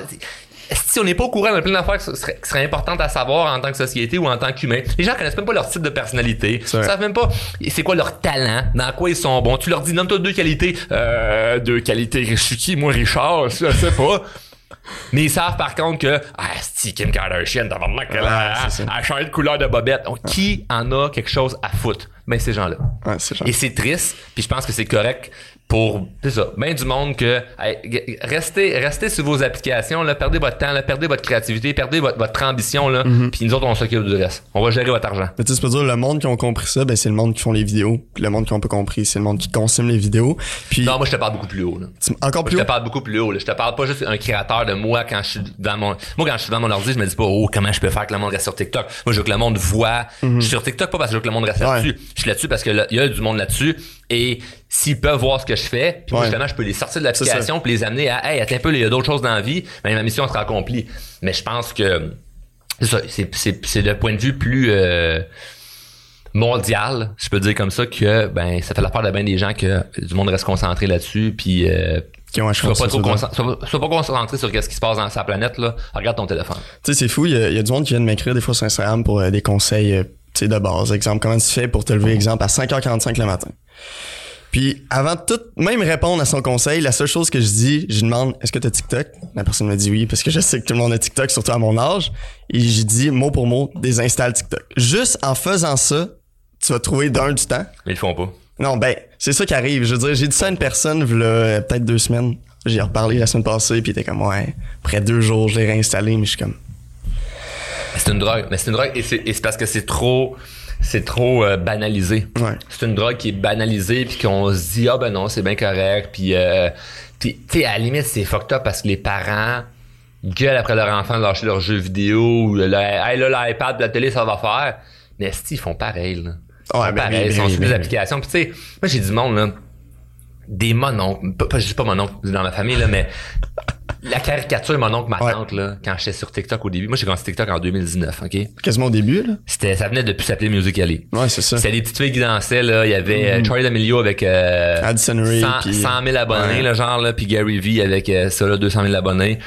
Si on n'est pas au courant de plein d'affaires qui seraient, importantes à savoir en tant que société ou en tant qu'humain, les gens connaissent même pas leur type de personnalité. Ils savent même pas c'est quoi leur talent, dans quoi ils sont bons. Tu leur dis, nomme-toi deux qualités. Euh, deux qualités. Je suis qui, moi, Richard? Je sais pas. Mais ils savent par contre que, ah, si Kim Kardashian, t'as vraiment qu'elle a, changé de couleur de bobette. Donc, qui en a quelque chose à foutre? Ben, ces gens-là. Ouais. Et c'est triste, puis je pense que c'est correct pour c'est ça, ben du monde que hey, restez restez sur vos applications là, perdez votre temps, là, perdez votre créativité, perdez votre, votre ambition là, Mhm. puis nous autres on s'occupe du reste. On va gérer votre argent. Mais tu pas dire, le monde qui ont compris ça, ben c'est le monde qui font les vidéos. Puis le monde qui ont pas compris, c'est le monde qui consomme les vidéos. Puis Non, moi je te parle beaucoup plus haut là. encore Moi, plus je haut? te parle beaucoup plus haut. Là. Je te parle pas juste un créateur de moi quand je suis dans mon. Moi, quand je suis dans mon ordi, je me dis pas oh comment je peux faire que le monde reste sur TikTok? Moi, je veux que le monde voit. Je suis sur TikTok pas parce que je veux que le monde reste Mhm. Ouais. là-dessus. Je suis là-dessus parce que il y a du monde là-dessus et s'ils peuvent voir ce que je fais, puis moi Ouais. justement, je peux les sortir de l'application puis les amener à hey attends un peu, il y a d'autres choses dans la vie, mais ma mission sera accomplie. Mais je pense que c'est c'est c'est le point de vue plus euh, mondial, je peux dire comme ça que ben ça fait la part de bien des gens que du monde reste concentré là-dessus puis euh, Qui ont un sois choix pas trop sois, sois pas concentré sur ce qui se passe dans sa planète là. Regarde ton téléphone. Tu sais, c'est fou, il y, a, il y a du monde qui vient de m'écrire des fois sur Instagram pour euh, des conseils euh, tu sais, de base. Exemple, comment tu fais pour te lever, exemple, à 5h45 le matin? Puis avant de tout, même répondre à son conseil, la seule chose que je dis, je lui demande est-ce que tu as TikTok? La personne me dit oui parce que je sais que tout le monde a TikTok, surtout à mon âge. Et j'ai dit mot pour mot désinstalle TikTok. Juste en faisant ça, tu vas trouver d'un du temps. Mais ils le font pas. Non, ben, c'est ça qui arrive. Je veux dire, j'ai dit ça à une personne, peut-être deux semaines. J'ai reparlé la semaine passée, puis il était comme, ouais, après deux jours, je l'ai réinstallé, mais je suis comme, C'est une drogue, mais c'est une drogue et c'est et c'est parce que c'est trop c'est trop euh, banalisé. Ouais. C'est une drogue qui est banalisée puis qu'on se dit ah ben non, c'est bien correct puis euh, puis, tu sais à la limite c'est fucked up parce que les parents gueulent après leur enfant de lâcher leurs jeux vidéo ou le hey, là l'iPad, la télé ça va faire. Mais si ils font pareil là. Ils Ouais, font ben pareil, oui, ils sont sur oui, des applications. Puis tu sais, moi j'ai du monde là des mononcles, pas, pas, je dis pas mononcle dans ma famille, là, mais la caricature mon oncle, ma tante, là, quand j'étais sur TikTok au début. Moi, j'ai commencé TikTok en 2019, OK? Quasiment au début, là? C'était, ça venait depuis s'appeler Musical.ly. Ouais, c'est ça. C'était des petites filles qui dansaient, là. Il y avait mm Charlie D'Amelio avec, euh, Addison Rae, 100, 100 000 abonnés, là, genre, là, puis Gary Vee avec, euh, ça, là, 200 000 abonnés.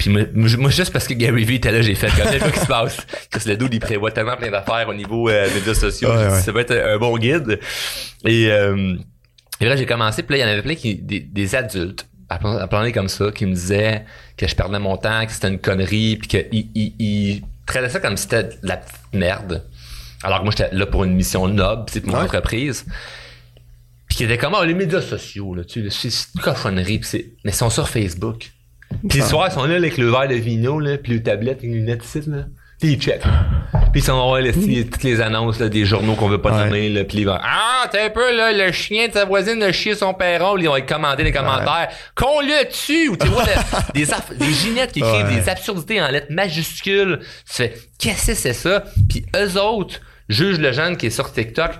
Puis moi, moi, juste parce que Gary Vee était là, j'ai fait comme qu'est-ce qui se passe? Parce que le dude, il prévoit tellement plein d'affaires au niveau euh, médias sociaux. Ça va être un bon guide. Et, euh, et là, j'ai commencé, puis là, il y en avait plein qui, des, des adultes à parler comme ça, qui me disait que je perdais mon temps, que c'était une connerie, puis qu'il il, il, traitait ça comme si c'était de la petite merde. Alors que moi, j'étais là pour une mission noble, c'est pour mon entreprise. Puis qu'il était comme, oh, les médias sociaux, là, tu sais, c'est une cochonnerie, c'est, mais ils sont sur Facebook. Puis le soir, ils sont là avec le verre de vino, là, puis le tablette, une lunette ici, là. Puis ils check. Puis ils sont ouais, toutes les annonces là, des journaux qu'on veut pas donner. Là, puis ils vont Ah, t'es un peu là, le chien de sa voisine a chier son perron. Ils vont être commandés les commentaires. Qu'on le tue! Ou tu vois des, des ginettes qui écrivent des absurdités en lettres majuscules. Tu fais Qu'est-ce que c'est ça? Puis eux autres jugent le jeune qui est sur TikTok.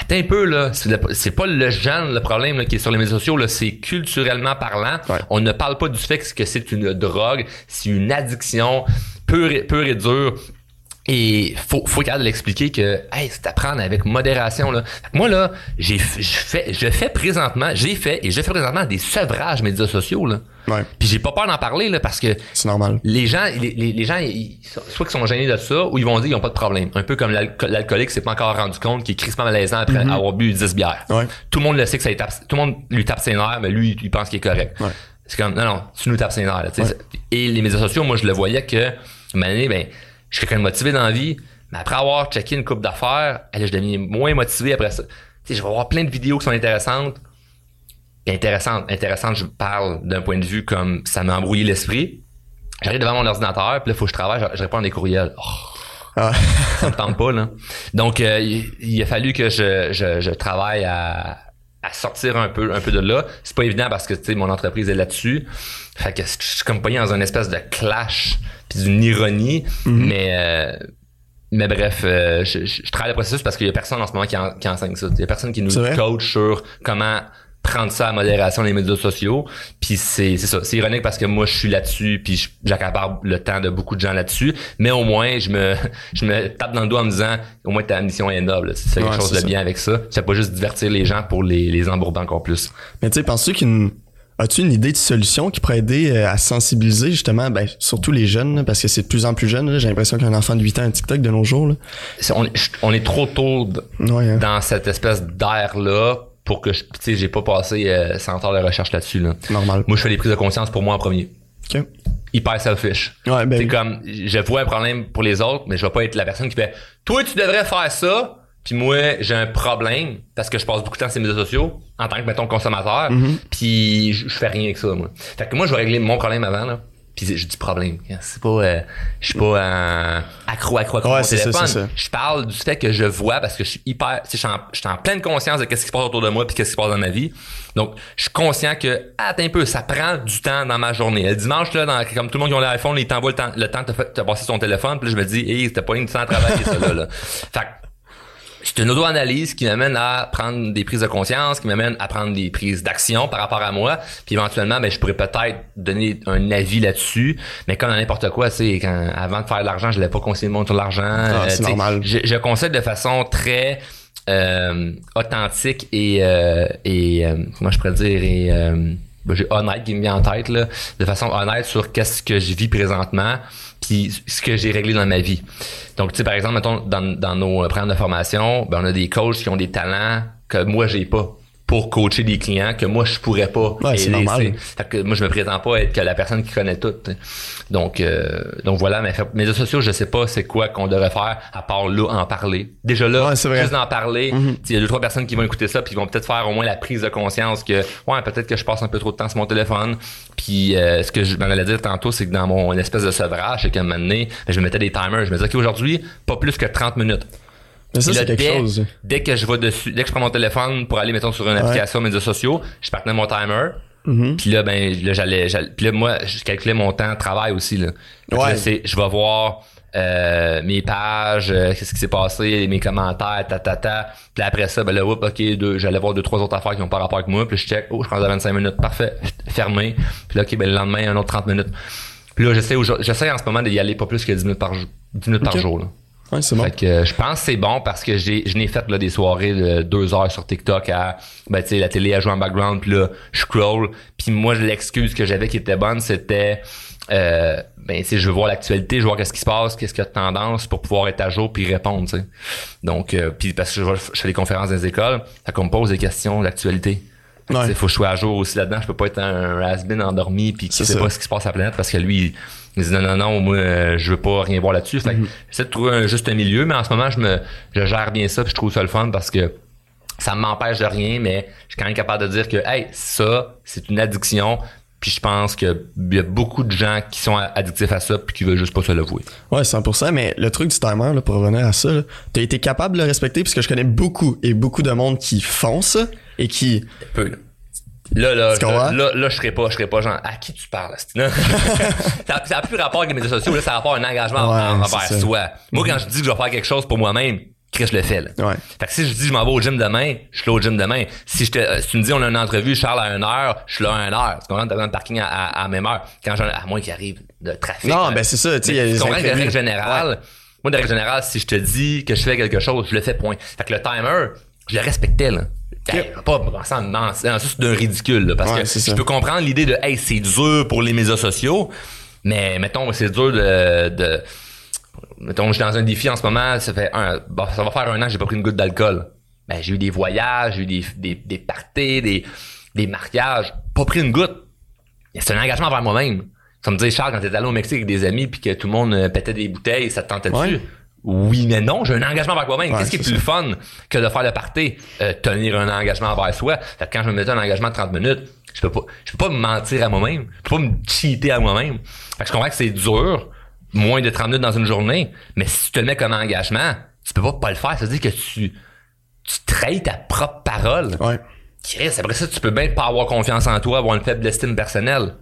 Attends un peu, là. C'est pas le jeune, le problème, là, qui est sur les médias sociaux, là. C'est culturellement parlant. On ne parle pas du fait que c'est une drogue, c'est une addiction pure et, pure et dure. Et faut, faut de l'expliquer que, hey, c'est à prendre avec modération, là. Moi, là, j'ai, je fais, je fais présentement, j'ai fait et je fais présentement des sevrages médias sociaux, là. Ouais. Puis j'ai pas peur d'en parler, là, parce que. C'est normal. Les gens, les, les, gens, soit qu'ils sont gênés de ça, ou ils vont dire qu'ils ont pas de problème. Un peu comme l'alcoolique s'est pas encore rendu compte qu'il est crissement malaisant après mm-hmm. avoir bu 10 bières. Ouais. Tout le monde le sait que ça tape, tout le monde lui tape ses nerfs, mais lui, il pense qu'il est correct. Ouais. C'est comme, non, non, tu nous tapes ses nerfs, là, Et les médias sociaux, moi, je le voyais que, année, ben, je suis quelqu'un de motivé dans la vie, mais après avoir checké une coupe d'affaires, je deviens moins motivé après ça. Tu sais, je vais voir plein de vidéos qui sont intéressantes. Et intéressantes, intéressantes, je parle d'un point de vue comme ça m'a embrouillé l'esprit. J'arrive devant mon ordinateur, puis là, il faut que je travaille, je, réponds à des courriels. Oh, ah. ça me tente pas, là. Donc, euh, il, a fallu que je, je, je travaille à, à sortir un peu un peu de là. C'est pas évident parce que tu sais mon entreprise est là-dessus. Fait que je suis comme pas dans une espèce de clash puis d'une ironie, mhm. mais euh, mais bref, euh, je, je, travaille le processus parce qu'il y a personne en ce moment qui, qui enseigne ça. Il y a personne qui nous coach sur comment prendre ça à modération les médias sociaux. Puis c'est c'est ça, c'est ironique parce que moi je suis là-dessus puis j'accapare le temps de beaucoup de gens là-dessus, mais au moins je me je me tape dans le dos en me disant au moins ta mission est noble, c'est quelque chose de bien avec ça. C'est pas juste divertir les gens pour les les embourber encore plus. Mais tu sais, penses-tu qu'une As-tu une idée de solution qui pourrait aider euh, à sensibiliser justement, ben, surtout les jeunes, parce que c'est de plus en plus jeune. J'ai l'impression qu'un enfant de 8 ans a un TikTok de nos jours. Là. on, est, on, est trop tôt hein. dans cette espèce d'air-là pour que, tu sais, j'ai pas passé euh, 100 heures de recherche là-dessus. Là. Normal. Moi, je fais des prises de conscience pour moi en premier. OK. Hyper selfish. Ouais, ben... C'est comme, je vois un problème pour les autres, mais je vais pas être la personne qui fait, toi, tu devrais faire ça, puis moi, j'ai un problème parce que je passe beaucoup de temps sur les médias sociaux en tant que, mettons, consommateur. Mm-hmm. Puis je, fais rien avec ça, moi. Fait que moi, je vais régler mon problème avant, là. Puis je dis problème. C'est pas, euh, je suis pas euh, accro, accro, accro ouais, mon téléphone. Je parle du fait que je vois parce que je suis hyper, je suis en, je suis en pleine conscience de qu'est-ce qui se passe autour de moi puis qu'est-ce qui se passe dans ma vie. Donc, je suis conscient que, attends un peu, ça prend du temps dans ma journée. Le dimanche, là, dans, comme tout le monde qui a l'iPhone, il t'envoie le temps, le temps de te passer son téléphone. Puis là, je me dis, hey, t'as pas une temps à travailler, ça, là, là. Fait c'est une auto-analyse qui m'amène à prendre des prises de conscience, qui m'amène à prendre des prises d'action par rapport à moi. Puis éventuellement, ben, je pourrais peut-être donner un avis là-dessus. Mais comme dans n'importe quoi, c'est quand avant de faire de l'argent, je l'ai pas conseillé de monde sur l'argent. Ah, c'est euh, normal. Je, je conseille de façon très euh, authentique et euh, et euh, comment je pourrais dire et ben, j'ai honnête qui me vient en tête là, de façon honnête sur qu'est-ce que je vis présentement puis ce que j'ai réglé dans ma vie. Donc, tu sais, par exemple, mettons, dans, dans nos programmes de formation, ben, on a des coachs qui ont des talents que moi, j'ai pas pour coacher des clients que moi je pourrais pas ouais, c'est normal. Fait que moi je me prétends pas être que la personne qui connaît tout. Donc euh, donc voilà, mais mes réseaux sociaux, je sais pas c'est quoi qu'on devrait faire à part là en parler. Déjà là, juste d'en parler, mm-hmm. il y a deux trois personnes qui vont écouter ça puis ils vont peut-être faire au moins la prise de conscience que ouais, peut-être que je passe un peu trop de temps sur mon téléphone. Puis euh, ce que je m'en allais dire tantôt, c'est que dans mon espèce de sevrage, c'est qu'à un moment donné, ben, je me mettais des timers, je me disais qu'aujourd'hui, pas plus que 30 minutes. Mais ça, c'est quelque dès, chose. Dès que je vais dessus, dès que je prends mon téléphone pour aller, mettons, sur une application médias sociaux, je partais mon timer. Mm-hmm. Puis là, ben, là, j'allais, puis là, moi, je calculais mon temps de travail aussi, là. Ouais. je vais voir euh, mes pages, euh, qu'est-ce qui s'est passé, mes commentaires, ta ta ta. Puis après ça, ben là, oups, ok, deux, j'allais voir deux, trois autres affaires qui n'ont pas rapport avec moi. Puis je check, oh, je prends à 25 minutes, parfait, fermé. Puis là, ok, ben le lendemain, un autre 30 minutes. Puis là, j'essaie, j'essaie en ce moment d'y aller pas plus que 10 minutes par, 10 minutes par jour. Là. Ouais, c'est bon. Fait que euh, je pense que c'est bon parce que j'ai je n'ai fait là, des soirées de deux heures sur TikTok à ben tu sais la télé a joué en background puis là je scroll puis moi l'excuse que j'avais qui était bonne c'était euh, ben tu sais je veux voir l'actualité, je veux voir qu'est-ce qui se passe, qu'est-ce qu'il y a de tendance pour pouvoir être à jour puis répondre, tu sais. Donc euh, puis parce que je, je, fais des conférences dans les écoles, ça qu'on me pose des questions d'actualité. Il faut que je sois à jour aussi là-dedans. Je peux pas être un has-been endormi puis qui sait pas ce qui se passe à la planète parce que lui, il dit non, non, non, moi, euh, je veux pas rien voir là-dessus. Fait mm-hmm. j'essaie de trouver un juste milieu, mais en ce moment, je me, je gère bien ça puis je trouve ça le fun parce que ça m'empêche de rien, mais je suis quand même capable de dire que, hey, ça, c'est une addiction. Puis je pense qu'il y a beaucoup de gens qui sont addictifs à ça puis qui veulent juste pas se l'avouer. Ouais, 100%. Mais le truc du timer, là, pour revenir à ça, t'as été capable de le respecter puisque je connais beaucoup et beaucoup de monde qui font ça et qui... Peu, Là, là, là, là, là, je serais pas, je serais pas genre, à qui tu parles, là? ça, ça a plus rapport avec les médias sociaux, là, ça a rapport à un engagement envers soi. Moi, quand je dis que je vais faire quelque chose pour moi-même, Chris, je le fais, là. Ouais. Fait que si je dis je m'en vais au gym demain, je suis là au gym demain. Si je te, euh, si tu me dis on a une entrevue, Charles à une heure, je suis là à une heure. Tu comprends? T'as le parking à, à, à, même heure. Quand j'en, à moins qu'il arrive de trafic. Non, ben, c'est ça, tu sais, il y a des règle générale. Moi, de règle générale, si je te dis que je fais quelque chose, je le fais point. Fait que le timer, je le respectais, là. Hey, pas ça c'est d'un ridicule parce que je peux comprendre l'idée de hey c'est dur pour les médias sociaux mais mettons c'est dur de, de mettons je suis dans un défi en ce moment ça fait un bon, ça va faire un an que j'ai pas pris une goutte d'alcool. Ben j'ai eu des voyages j'ai eu des des des parties des des mariages pas pris une goutte. C'est un engagement envers moi-même. Ça me dit Charles quand t'es allé au Mexique avec des amis puis que tout le monde euh, pétait des bouteilles ça te tentait dessus oui, mais non, j'ai un engagement avec moi-même. Qu'est-ce qui est, plus le fun que de faire le party? Euh, tenir un engagement envers soi? Fait quand je me mettais un engagement de 30 minutes, je peux pas, je peux pas me mentir à moi-même. Je peux pas me cheater à moi-même. Fait que je comprends que c'est dur, moins de 30 minutes dans une journée, mais si tu te le mets comme engagement, tu peux pas pas le faire. Ça veut dire que tu, tu trahis ta propre parole. Ouais. Chris, après ça, tu peux bien pas avoir confiance en toi, avoir une faible estime personnelle.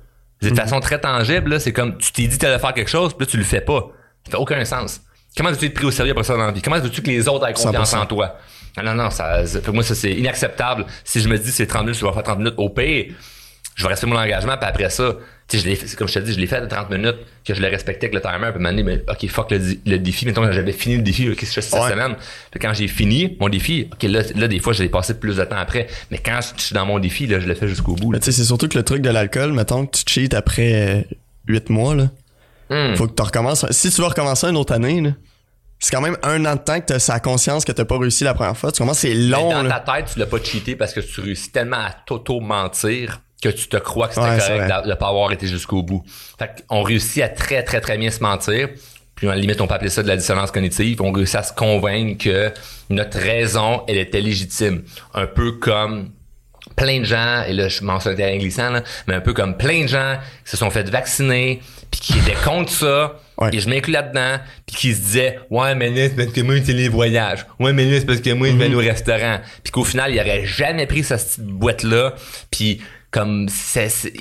De mm-hmm. façon très tangible, c'est comme tu t'es dit que allais faire quelque chose, puis là, tu le fais pas. Ça fait aucun sens. Comment veux-tu être pris au sérieux après ça dans la vie? Comment veux-tu que les autres aient confiance en toi? Non, non, non, ça, pour moi, ça, c'est inacceptable. Si je me dis c'est 30 minutes, je vais faire 30 minutes au pire, je vais respecter mon engagement, puis après ça, tu sais, je comme je te dis, je l'ai fait de 30 minutes, que je l'ai respecté avec le timer, puis m'amener, mais, ok, fuck le, le défi, mettons, j'avais fini le défi, qu'est-ce que je fais cette semaine? Puis quand j'ai fini mon défi, ok, là, là, des fois, j'ai passé plus de temps après, mais quand je suis dans mon défi, là, je le fais jusqu'au bout. Tu sais, c'est surtout que le truc de l'alcool, mettons que tu cheats après 8 mois, là. Hmm. Faut que tu recommences. Si tu veux recommencer une autre année, là, c'est quand même un an de temps que t'as sa conscience que t'as pas réussi la première fois. Tu commences, c'est long. dans ta tête, tu l'as pas cheaté parce que tu réussis tellement à t'auto-mentir que tu te crois que c'était correct de, pas avoir été jusqu'au bout. Fait qu'on réussit à très, très, très bien se mentir. Puis, à la limite, on peut appeler ça de la dissonance cognitive. On réussit à se convaincre que notre raison, elle était légitime. Un peu comme plein de gens, et là, je mentionne un glissant, là, mais un peu comme plein de gens qui se sont fait vacciner, puis qui étaient contre ça, et je m'inclus là-dedans, puis qui se disaient Ouais, mais là, c'est parce que moi, c'est les voyages. Ouais, mais là, c'est parce que moi, je vais mm-hmm. au restaurant. Puis qu'au final, ils auraient jamais pris cette petite boîte-là. Puis comme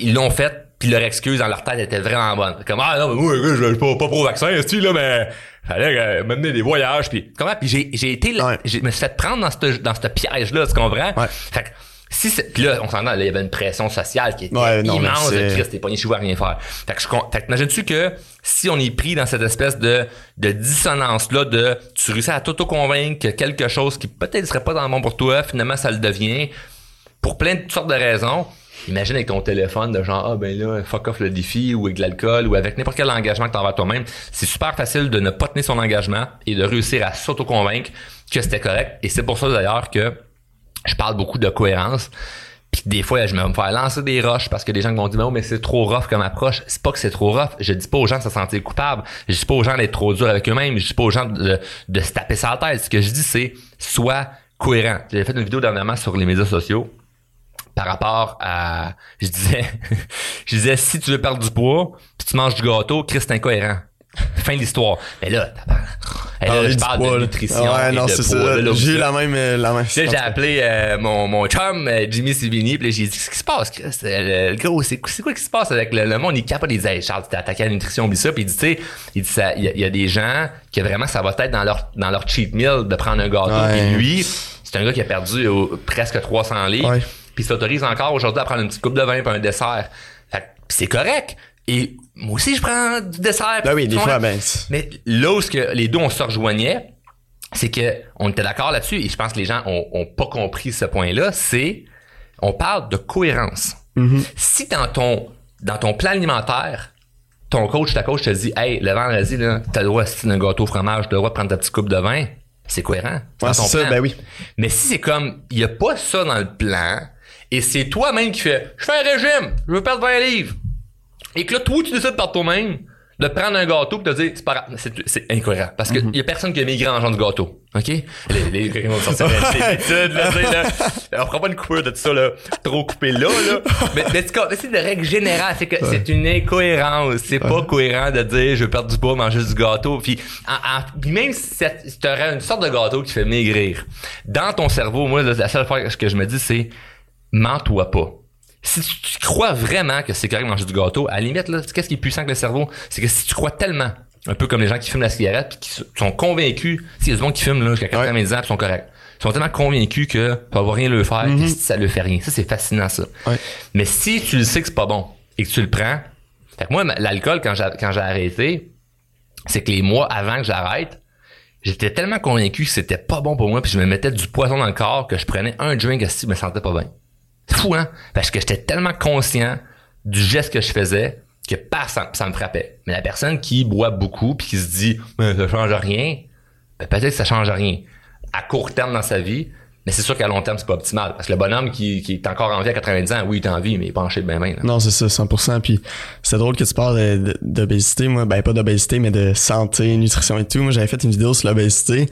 ils l'ont fait, puis leur excuse dans leur tête était vraiment bonne. Comme Ah non, mais moi, je suis pas, pas pro-vaccin, tu là, mais fallait euh, m'amener des voyages. Puis comment? Puis j'ai, j'ai été là, je me suis fait prendre dans ce dans ce piège-là, tu comprends? Fait que si c'est, là, on s'entend, là, il y avait une pression sociale qui était immense. Christ, t'es pogné chez vous à rien faire. Fait que je, fait que imagines-tu que si on est pris dans cette espèce de, de dissonance-là de, tu réussis à t'auto-convaincre que quelque chose qui peut-être serait pas dans le monde pour toi, finalement, ça le devient, pour plein de sortes de raisons. Imagine avec ton téléphone de genre, ah ben là, fuck off le défi, ou avec de l'alcool, ou avec n'importe quel engagement que t'envoies toi-même. C'est super facile de ne pas tenir son engagement et de réussir à s'auto-convaincre que c'était correct. Et c'est pour ça d'ailleurs que je parle beaucoup de cohérence. Puis des fois, je me faire lancer des roches parce que des gens vont dire, oh, mais c'est trop rough comme approche. C'est pas que c'est trop rough. Je dis pas aux gens de se sentir coupables. Je dis pas aux gens d'être trop durs avec eux-mêmes. Je dis pas aux gens de, de se taper sa tête. Ce que je dis, c'est, sois cohérent. J'ai fait une vidéo dernièrement sur les médias sociaux par rapport à, je disais, je disais, si tu veux perdre du poids, puis tu manges du gâteau, Chris, c'est incohérent. Fin de l'histoire. Mais là, là, je parle de nutrition ouais, et non, c'est ça. J'ai eu la même, euh, la même. Là, j'ai appelé euh, mon, mon chum, euh, Jimmy Sivini, puis là, j'ai dit, qu'est-ce qui se passe? Euh, Le gros, c'est quoi qui se passe avec le, le monde? Il capable, dit, hey, Charles, t'es attaqué à la nutrition, oublie ça. Puis il dit, tu sais, il dit, ça, il y, a- il y a des gens que vraiment, ça va être dans leur, dans leur cheat meal de prendre un gâteau. Ouais. Puis lui, c'est un gars qui a perdu presque 300 livres. Ouais. Puis il s'autorise encore aujourd'hui à prendre une petite coupe de vin puis un dessert. Fait que c'est correct. Et moi aussi, je prends du dessert. Ben oui, des fois, ben. Mais là où ce que les deux on se rejoignait, c'est que on était d'accord là-dessus et je pense que les gens ont, ont pas compris ce point-là. C'est on parle de cohérence. Mhm. Si dans ton dans ton plan alimentaire, ton coach, ta coach te dit, hey, le vendredi là, t'as le droit de un gâteau au fromage, t'as le droit de prendre ta petite coupe de vin, c'est cohérent. Ouais, c'est ça, plan. ben oui. Mais si c'est comme, il y a pas ça dans le plan, et c'est toi-même qui fais, je fais un régime, je veux perdre 20 livres. Et que là, toi, tu décides par toi-même de prendre un gâteau et de dire, c'est pas grave. C'est, c'est incohérent. Parce qu'il y a personne qui a maigri en genre de gâteau. OK? Les, les, vont sortir là, tu là. On prend pas une coupure de tout ça, là, trop coupé là, là. Mais, mais c'est de règle générale. C'est que c'est une incohérence. C'est pas cohérent de dire, je veux perdre du poids, manger du gâteau. Puis, en, en- puis même si si t'aurais une sorte de gâteau qui te fait maigrir, dans ton cerveau, moi, la seule fois que je me dis, c'est, mens-toi pas. Si tu, tu crois vraiment que c'est correct de manger du gâteau, à la limite, là, qu'est-ce qui est puissant que le cerveau? C'est que si tu crois tellement, un peu comme les gens qui fument la cigarette, puis qui sont convaincus, s'il y a monde qui fume là, jusqu'à 90 ans, puis sont corrects. Ils sont tellement convaincus que ça va rien leur faire, que ça leur fait rien. Ça, c'est fascinant, ça. Ouais. Mais si tu le sais que c'est pas bon et que tu le prends, fait que moi, l'alcool, quand j'ai, quand j'ai arrêté, c'est que les mois avant que j'arrête, j'étais tellement convaincu que c'était pas bon pour moi, puis je me mettais du poison dans le corps que je prenais un drink et je me sentais pas bien. C'est fou, hein? Parce que j'étais tellement conscient du geste que je faisais que pas ça, ça me frappait. Mais la personne qui boit beaucoup puis qui se dit ça change rien, ben, peut-être que ça change rien à court terme dans sa vie, mais c'est sûr qu'à long terme, c'est pas optimal. Parce que le bonhomme qui, est encore en vie à 90 ans, oui, il est en vie, mais il est penché de bien main. Non, c'est ça, 100%. Puis c'est drôle que tu parles d'obésité. Moi, ben pas d'obésité, mais de santé, nutrition et tout. Moi, j'avais fait une vidéo sur l'obésité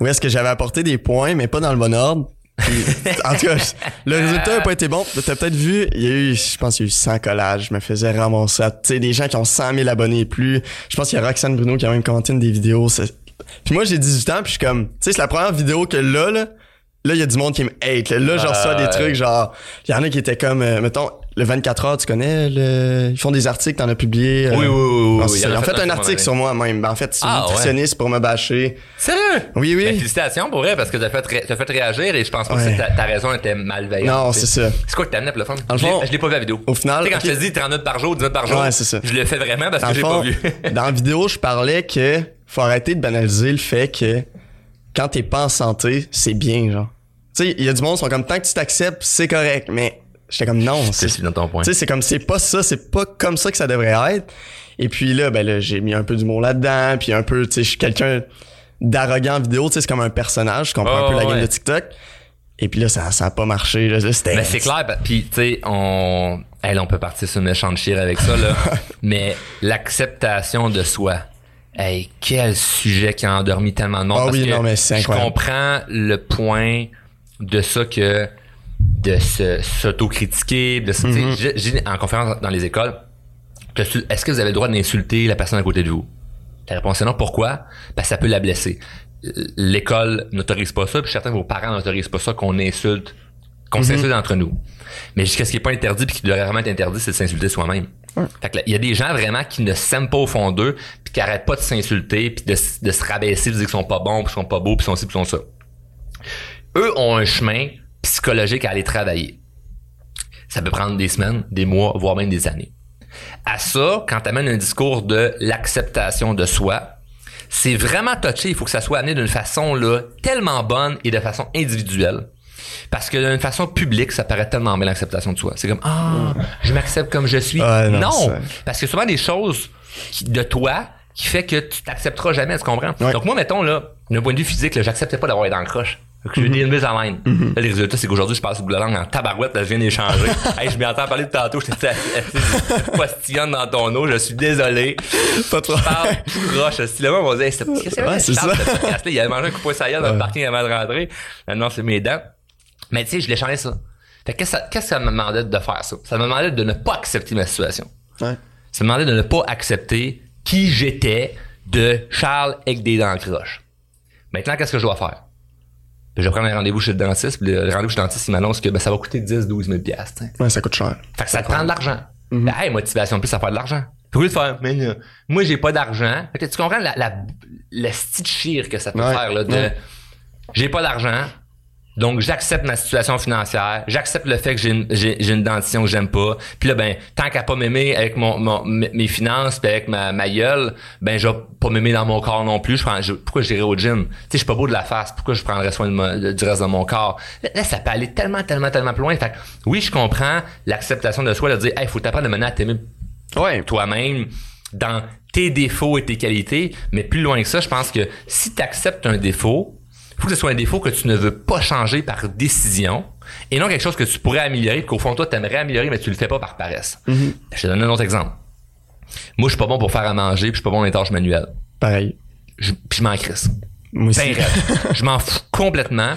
où est-ce que j'avais apporté des points, mais pas dans le bon ordre. En tout cas, le résultat n'a pas été bon. T'as peut-être vu, il y a eu, je pense, il y a eu 100 collages. Je me faisais ramasser. Tu sais, des gens qui ont 100 000 abonnés et plus. Je pense qu'il y a Roxane Bruno qui a même commenté une des vidéos. Puis moi, j'ai 18 ans, puis je suis comme, tu sais, c'est la première vidéo que là, là, là, il y a du monde qui me hate. Là, Là, je reçois des Ouais. trucs genre, il y en a qui étaient comme, euh, mettons, le 24 heures, tu connais, le... ils font des articles, t'en as publié. euh, Oui, oui, oui, oui, oui. en a Ils ont fait un article sur moi-même. Ben, en fait, c'est Ah, nutritionniste pour me bâcher. Sérieux? Oui, oui. Ben, félicitations pour vrai, parce que t'as fait, ré- fait réagir et je pense pas Ouais. que ta, ta raison était malveillante. Non, c'est ça. C'est quoi que t'amenais pour le fun? Je fond, je l'ai pas vu la vidéo. au final, Tu sais, quand je te dis 30 minutes par jour, 10 minutes par jour, Ouais, c'est ça. je le fais vraiment parce Dans que j'ai pas vu. dans la vidéo, je parlais que faut arrêter de banaliser le fait que quand t'es pas en santé, c'est bien, genre. Tu sais, il y a du monde qui sont comme tant que tu t'acceptes, c'est correct, mais j'étais comme non, c'est dans ton point. Tu sais, c'est comme c'est pas ça, c'est pas comme ça que ça devrait être. Et puis là, ben là, j'ai mis un peu d'humour là-dedans, puis un peu, tu sais, je suis quelqu'un d'arrogant en vidéo, tu sais, c'est comme un personnage, je comprends Oh, un peu la game ouais. de TikTok. Et puis là, ça, ça a pas marché, là, c'était... Ben, c'est clair. ben, Puis, tu sais, on... Hey, là, on peut partir sur une méchante chire avec ça, là. Mais l'acceptation de soi. Hey, quel sujet qui a endormi tellement de monde. Ah parce oui, que non, mais c'est Je comprends le point de ça que de se s'autocritiquer, de se, sais, Mm-hmm. j'ai- en conférence dans les écoles, est-ce que vous avez le droit d'insulter la personne à côté de vous? La réponse est non. Pourquoi? Parce que ça peut la blesser. L'école n'autorise pas ça, puis certains de vos parents n'autorisent pas ça qu'on insulte, qu'on Mm-hmm. s'insulte entre nous. Mais jusqu'à ce qui est pas interdit puis qui devrait vraiment être interdit, c'est de s'insulter soi-même. Fait que là, il y a des gens vraiment qui ne s'aiment pas au fond d'eux, puis qui arrêtent pas de s'insulter, puis de se rabaisser, de dire qu'ils sont pas bons, puis qu'ils sont pas beaux, puis qu'ils sont ci, puis qu'ils sont ça. Eux ont un chemin psychologique à aller travailler. Ça peut prendre des semaines, des mois, voire même des années. À ça, quand tu amènes un discours de l'acceptation de soi, c'est vraiment touché. Il faut que ça soit amené d'une façon là, tellement bonne et de façon individuelle. Parce que d'une façon publique, ça paraît tellement bien l'acceptation de soi. C'est comme Ah, je m'accepte comme je suis. Non, Parce que souvent des choses qui- de toi qui fait que tu t'accepteras jamais, tu comprends? Ouais. Donc moi, mettons, là, d'un point de vue physique, là, j'acceptais pas d'avoir été dans le croche. Fait que J'ai des limites en même. Là, les résultats, c'est qu'aujourd'hui, je passe le bout de la langue en tabarouette, là, je viens d'échanger. hey, je m'y entends parler de tantôt, j'étais postillonne dans ton eau, je suis désolé. pas trop. Parle croche. Si le monde va dire, c'est Ouais, c'est Charles, ça. Il avait mangé un coup de poing dans le parking avant de rentrer. Maintenant, c'est mes dents. Mais tu sais, je l'ai changé ça. Fait que qu'est-ce que ça- qu'est-ce que ça me demandait de faire ça? Ça me demandait de ne pas accepter ma situation. Ouais. Ça me demandait de ne pas accepter qui j'étais de Charles avec des dents croches. Maintenant, qu'est-ce que je dois faire? Puis je vais prendre un rendez-vous chez le dentiste, puis le rendez-vous chez le dentiste, il m'annonce que ben, ça va coûter 10, 12 000 piastres. Ouais, ça coûte cher. Fait que ça te prend de l'argent. Ben, hey, motivation plus à faire de l'argent. Puis de faire, mais euh, moi, j'ai pas d'argent. Tu comprends la, la, la que ça peut Ouais, faire, là, de, ouais. j'ai pas d'argent. Donc, j'accepte ma situation financière. J'accepte le fait que j'ai une, j'ai, j'ai une dentition que j'aime pas. Puis là, ben, tant qu'à pas m'aimer avec mon, mon- mes finances puis avec ma, ma gueule, ben, je vais pas m'aimer dans mon corps non plus. Je prends, je- pourquoi j'irais au gym? Tu sais, je suis pas beau de la face. Pourquoi je prendrais soin de de- du reste de mon corps? Là, ça peut aller tellement, tellement, tellement plus loin. Fait que, oui, je comprends l'acceptation de soi, de dire, hey, faut t'apprendre de mener à t'aimer Ouais. toi-même dans tes défauts et tes qualités, mais plus loin que ça, je pense que si tu acceptes un défaut, il faut que ce soit un défaut que tu ne veux pas changer par décision et non quelque chose que tu pourrais améliorer, qu'au fond, toi, tu aimerais améliorer, mais tu le fais pas par paresse. Je te donne un autre exemple. Moi, je suis pas bon pour faire à manger, puis je suis pas bon dans les tâches manuelles. Pareil. Je, puis je m'en crisse. Moi aussi. Ben je m'en fous complètement.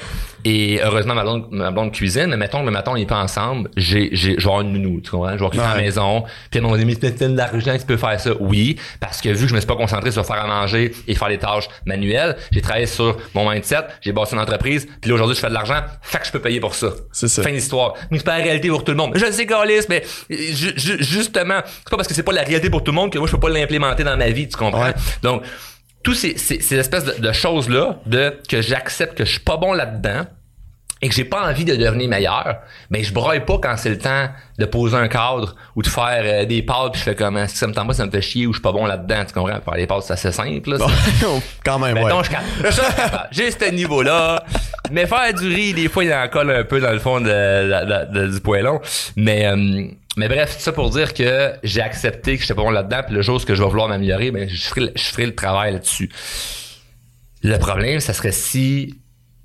Et heureusement, ma blonde, ma blonde cuisine, mais mettons que mettons, on n'est pas ensemble, j'ai, j'ai, je vais avoir une nounou, tu comprends? Je vais occuper à la Ouais. maison. Puis elle m'a dit, mais t'as de l'argent, tu peux faire ça? Oui, parce que vu que je me suis pas concentré sur faire à manger et faire les tâches manuelles, j'ai travaillé sur mon mindset, j'ai bâti une entreprise, puis là, aujourd'hui, je fais de l'argent, fait que je peux payer pour ça. C'est ça. Fin d'histoire. Mais c'est pas la réalité pour tout le monde. Je le sais, Carlis, mais ju- ju- justement, c'est pas parce que c'est pas la réalité pour tout le monde que moi, je peux pas l'implémenter dans ma vie, tu comprends? Ouais. Donc, tous ces, ces, ces espèces de, de choses-là, de que j'accepte que je suis pas bon là-dedans et que j'ai pas envie de devenir meilleur, ben je broille pas quand c'est le temps de poser un cadre ou de faire euh, des pâtes puis je fais comme si ça me tente pas, ça me fait chier ou je suis pas bon là-dedans, tu comprends? Faire les pâtes, c'est assez simple. Là, Quand même, ouais. Je suis capable. J'ai ce niveau-là. Mais faire du riz, des fois, il en colle un peu dans le fond de, de- de- du poêlon. Mais, euh, mais bref, ça pour dire que j'ai accepté que j'étais pas bon là-dedans, puis le jour où je vais vouloir m'améliorer, ben, je ferai, le- je ferai le travail là-dessus. Le problème, ça serait si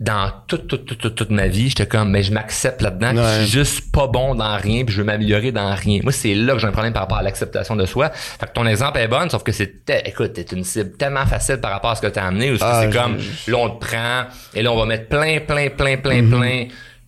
dans toute, toute, toute, toute, toute ma vie, j'étais comme, mais je m'accepte là-dedans, Ouais. je suis juste pas bon dans rien, puis je veux m'améliorer dans rien. Moi, c'est là que j'ai un problème par rapport à l'acceptation de soi. Fait que ton exemple est bon, sauf que c'est, te- écoute, t'es une cible tellement facile par rapport à ce que t'as amené, Ah, c'est je- comme, là, on te prend, et là, on va mettre plein, plein, plein, plein, plein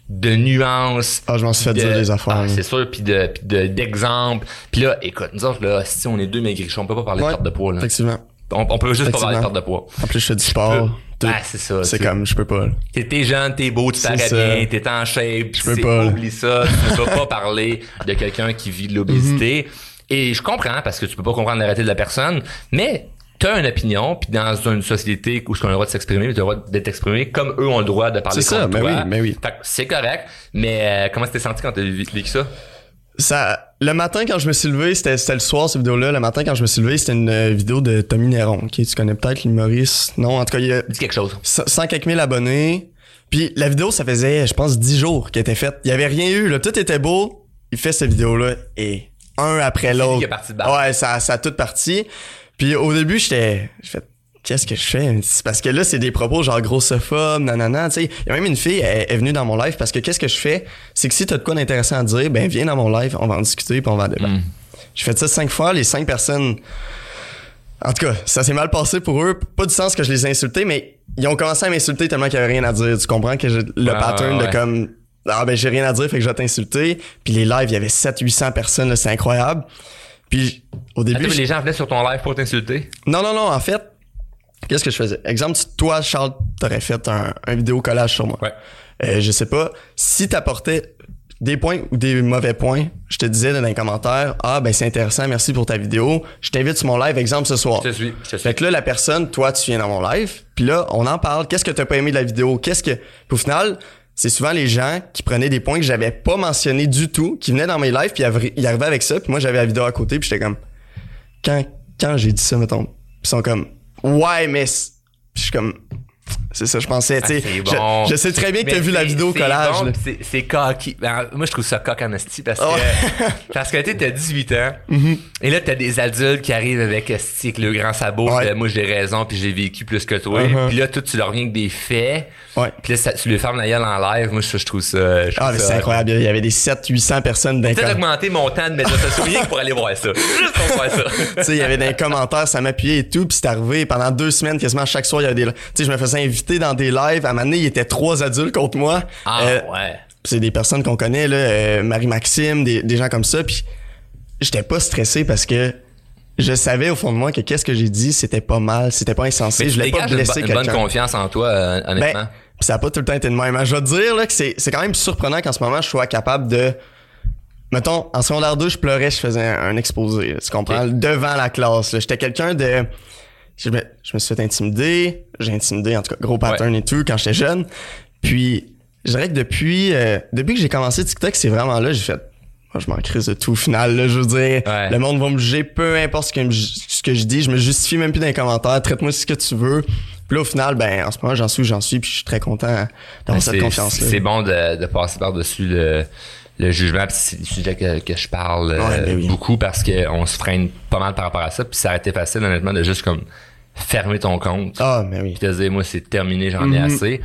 de nuances. Ah, je m'en suis fait de- dire des affaires, Ah, c'est sûr, puis de, d'exemples. Puis là, écoute, nous autres, là, si on est deux maigrichons, on peut pas parler de perte de poids, là. Effectivement. On, on peut juste pas parler de perte de poids. En plus, je fais du sport. Tout. Ah, c'est ça. C'est comme, je peux pas. T'es, jeune, t'es beau, tu parais bien, t'es en shape. peux c'est- pas. Oublie ça. Tu ne peux pas parler de quelqu'un qui vit de l'obésité. Et je comprends parce que tu peux pas comprendre la réalité de la personne, mais t'as une opinion, puis dans une société où on a le droit de s'exprimer, tu as le droit d'être exprimé, comme eux ont le droit de parler C'est ça, mais oui, mais oui. C'est correct, mais euh, comment t'es senti quand t'as vécu ça? Ça, le matin quand je me suis levé, c'était, c'était le soir cette vidéo-là. Le matin quand je me suis levé, c'était une euh, vidéo de Tommy Néron. Ok, tu connais peut-être l'humoriste. Non, en tout cas, il y a Dis quelque chose. 100 quelques mille abonnés. Puis la vidéo, ça faisait, je pense, 10 jours qu'elle était faite. Il y avait rien eu, là. Tout était beau. Il fait cette vidéo-là et un après l'autre. qui est parti de base. Ouais, ça, ça a tout parti. Puis au début, j'étais, j'ai fait, qu'est-ce que je fais? Parce que là, c'est des propos genre grossophobe, nanana, tu sais. Il y a même une fille, elle est venue dans mon live parce que qu'est-ce que je fais? C'est que si t'as de quoi d'intéressant à dire, ben viens dans mon live, on va en discuter puis on va en débattre. Mm. J'ai fait ça cinq fois, les cinq personnes. En tout cas, ça s'est mal passé pour eux. Pas du sens que je les ai insultés, mais ils ont commencé à m'insulter tellement qu'il y avait rien à dire. Tu comprends que j'ai le Ah, pattern ouais. de comme ah ben j'ai rien à dire, fait que je vais t'insulter. Puis les lives, il y avait 700-800 personnes, là, c'est incroyable. Puis au début, Attends, mais les gens venaient sur ton live pour t'insulter? non non non, en fait, qu'est-ce que je faisais? Exemple, si toi Charles, t'aurais fait un, un vidéo collage sur moi. Ouais. Euh, je sais pas, si t'apportais des points ou des mauvais points, je te disais dans les commentaires, ah ben c'est intéressant, merci pour ta vidéo, je t'invite sur mon live, exemple ce soir. Je te suis, je te suis. Fait que là, la personne, toi, tu viens dans mon live, puis là, on en parle. Qu'est-ce que t'as pas aimé de la vidéo? Qu'est-ce que. Puis au final, c'est souvent les gens qui prenaient des points que j'avais pas mentionnés du tout, qui venaient dans mes lives, puis ils arrivaient avec ça, puis moi, j'avais la vidéo à côté, puis j'étais comme. Quand, quand j'ai dit ça, mettons, puis ils sont comme. Ouais, mais. je suis comme. C'est ça, je pensais, tu sais. Ah, je- bon. je, sais très bien que t'as Mais vu la vidéo collage, bon, c'est- cocky. Ben, moi, je trouve ça coq en esti parce que, Oh. parce que tu t'as 18 ans. Et là, t'as des adultes qui arrivent avec esti, avec le grand sabot. Ouais. puis, moi, j'ai raison puis j'ai vécu plus que toi. Uh-huh. Puis là, toi, tu leur viens avec des faits. Ouais. Puis là, ça- tu lui fermes la gueule en live. Moi, je trouve ça. je Ah, mais c'est incroyable. Il y avait des 700-800 personnes d'un Peut-être augmenter mon temps de médias sociaux pour aller voir ça. Juste pour voir ça. tu sais, il y avait des commentaires, ça m'appuyait et tout, puis c'est arrivé pendant deux semaines, quasiment chaque soir, il y avait des, tu sais, je me faisais inviter dans des lives. À un moment donné, il y était trois adultes contre moi. Ah, Euh, ouais. c'est des personnes qu'on connaît là, euh, Marie-Maxime, des, des gens comme ça, puis j'étais pas stressé parce que je savais au fond de moi que qu'est-ce que j'ai dit, c'était pas mal, c'était pas insensé. je voulais pas blesser quelqu'un. une bonne confiance en toi, euh, honnêtement. Ben, ça a pas tout le temps été de même. Je vais te dire là, que c'est, c'est quand même surprenant qu'en ce moment, je sois capable de... Mettons, en secondaire 2, je pleurais, je faisais un, exposé, tu comprends? Devant la classe. J'étais quelqu'un de... Je me, je me suis fait intimider. J'ai intimidé, en tout cas, gros pattern et tout, quand j'étais jeune. Puis, je dirais que depuis, euh, depuis que j'ai commencé TikTok, c'est vraiment là, j'ai fait je m'en crise de tout au final. Là, je veux dire, le monde va me juger, peu importe ce que, ce que je dis, je me justifie même plus dans les commentaires, traite-moi ce que tu veux. Puis là, au final, ben, en ce moment, j'en suis où j'en suis, puis je suis très content d'avoir cette confiance-là. C'est bon de, de passer par-dessus le, le jugement, puis c'est le sujet que, que je parle euh, ben beaucoup parce qu'on se freine pas mal par rapport à ça, puis ça a été facile, honnêtement, de juste comme fermer ton compte. Ah, mais oui. Puis te dire, moi, c'est terminé, j'en ai mm-hmm. assez.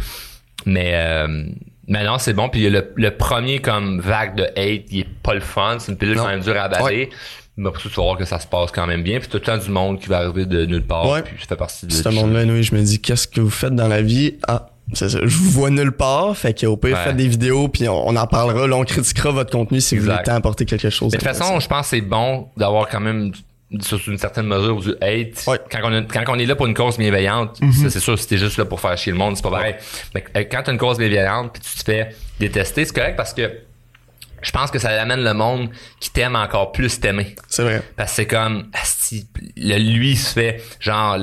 Mais... Euh, mais non, c'est bon. Puis le, le premier comme vague de hate, il est pas le fun. C'est une pilule quand même dure à avaler. Mais après ça, tu vas voir que ça se passe quand même bien. Puis tout le temps du monde qui va arriver de nulle part. Ouais. Puis ça fait partie de Ce monde-là, oui, je me dis, qu'est-ce que vous faites dans la vie? Ah, c'est ça. Je vous vois nulle part. Fait qu'au pire, faites des vidéos, puis on, en parlera. Là, on critiquera votre contenu si vous voulez apporter quelque chose. de toute façon, je pense que c'est bon d'avoir quand même sur une certaine mesure du hate. Quand, on quand on est là pour une cause bienveillante, mm-hmm. c'est sûr, si t'es juste là pour faire chier le monde, c'est pas pareil. Mais euh, quand t'as une cause bienveillante puis tu te fais détester, c'est correct parce que je pense que ça amène le monde qui t'aime encore plus t'aimer. C'est vrai. Parce que c'est comme, si le, lui se fait, genre,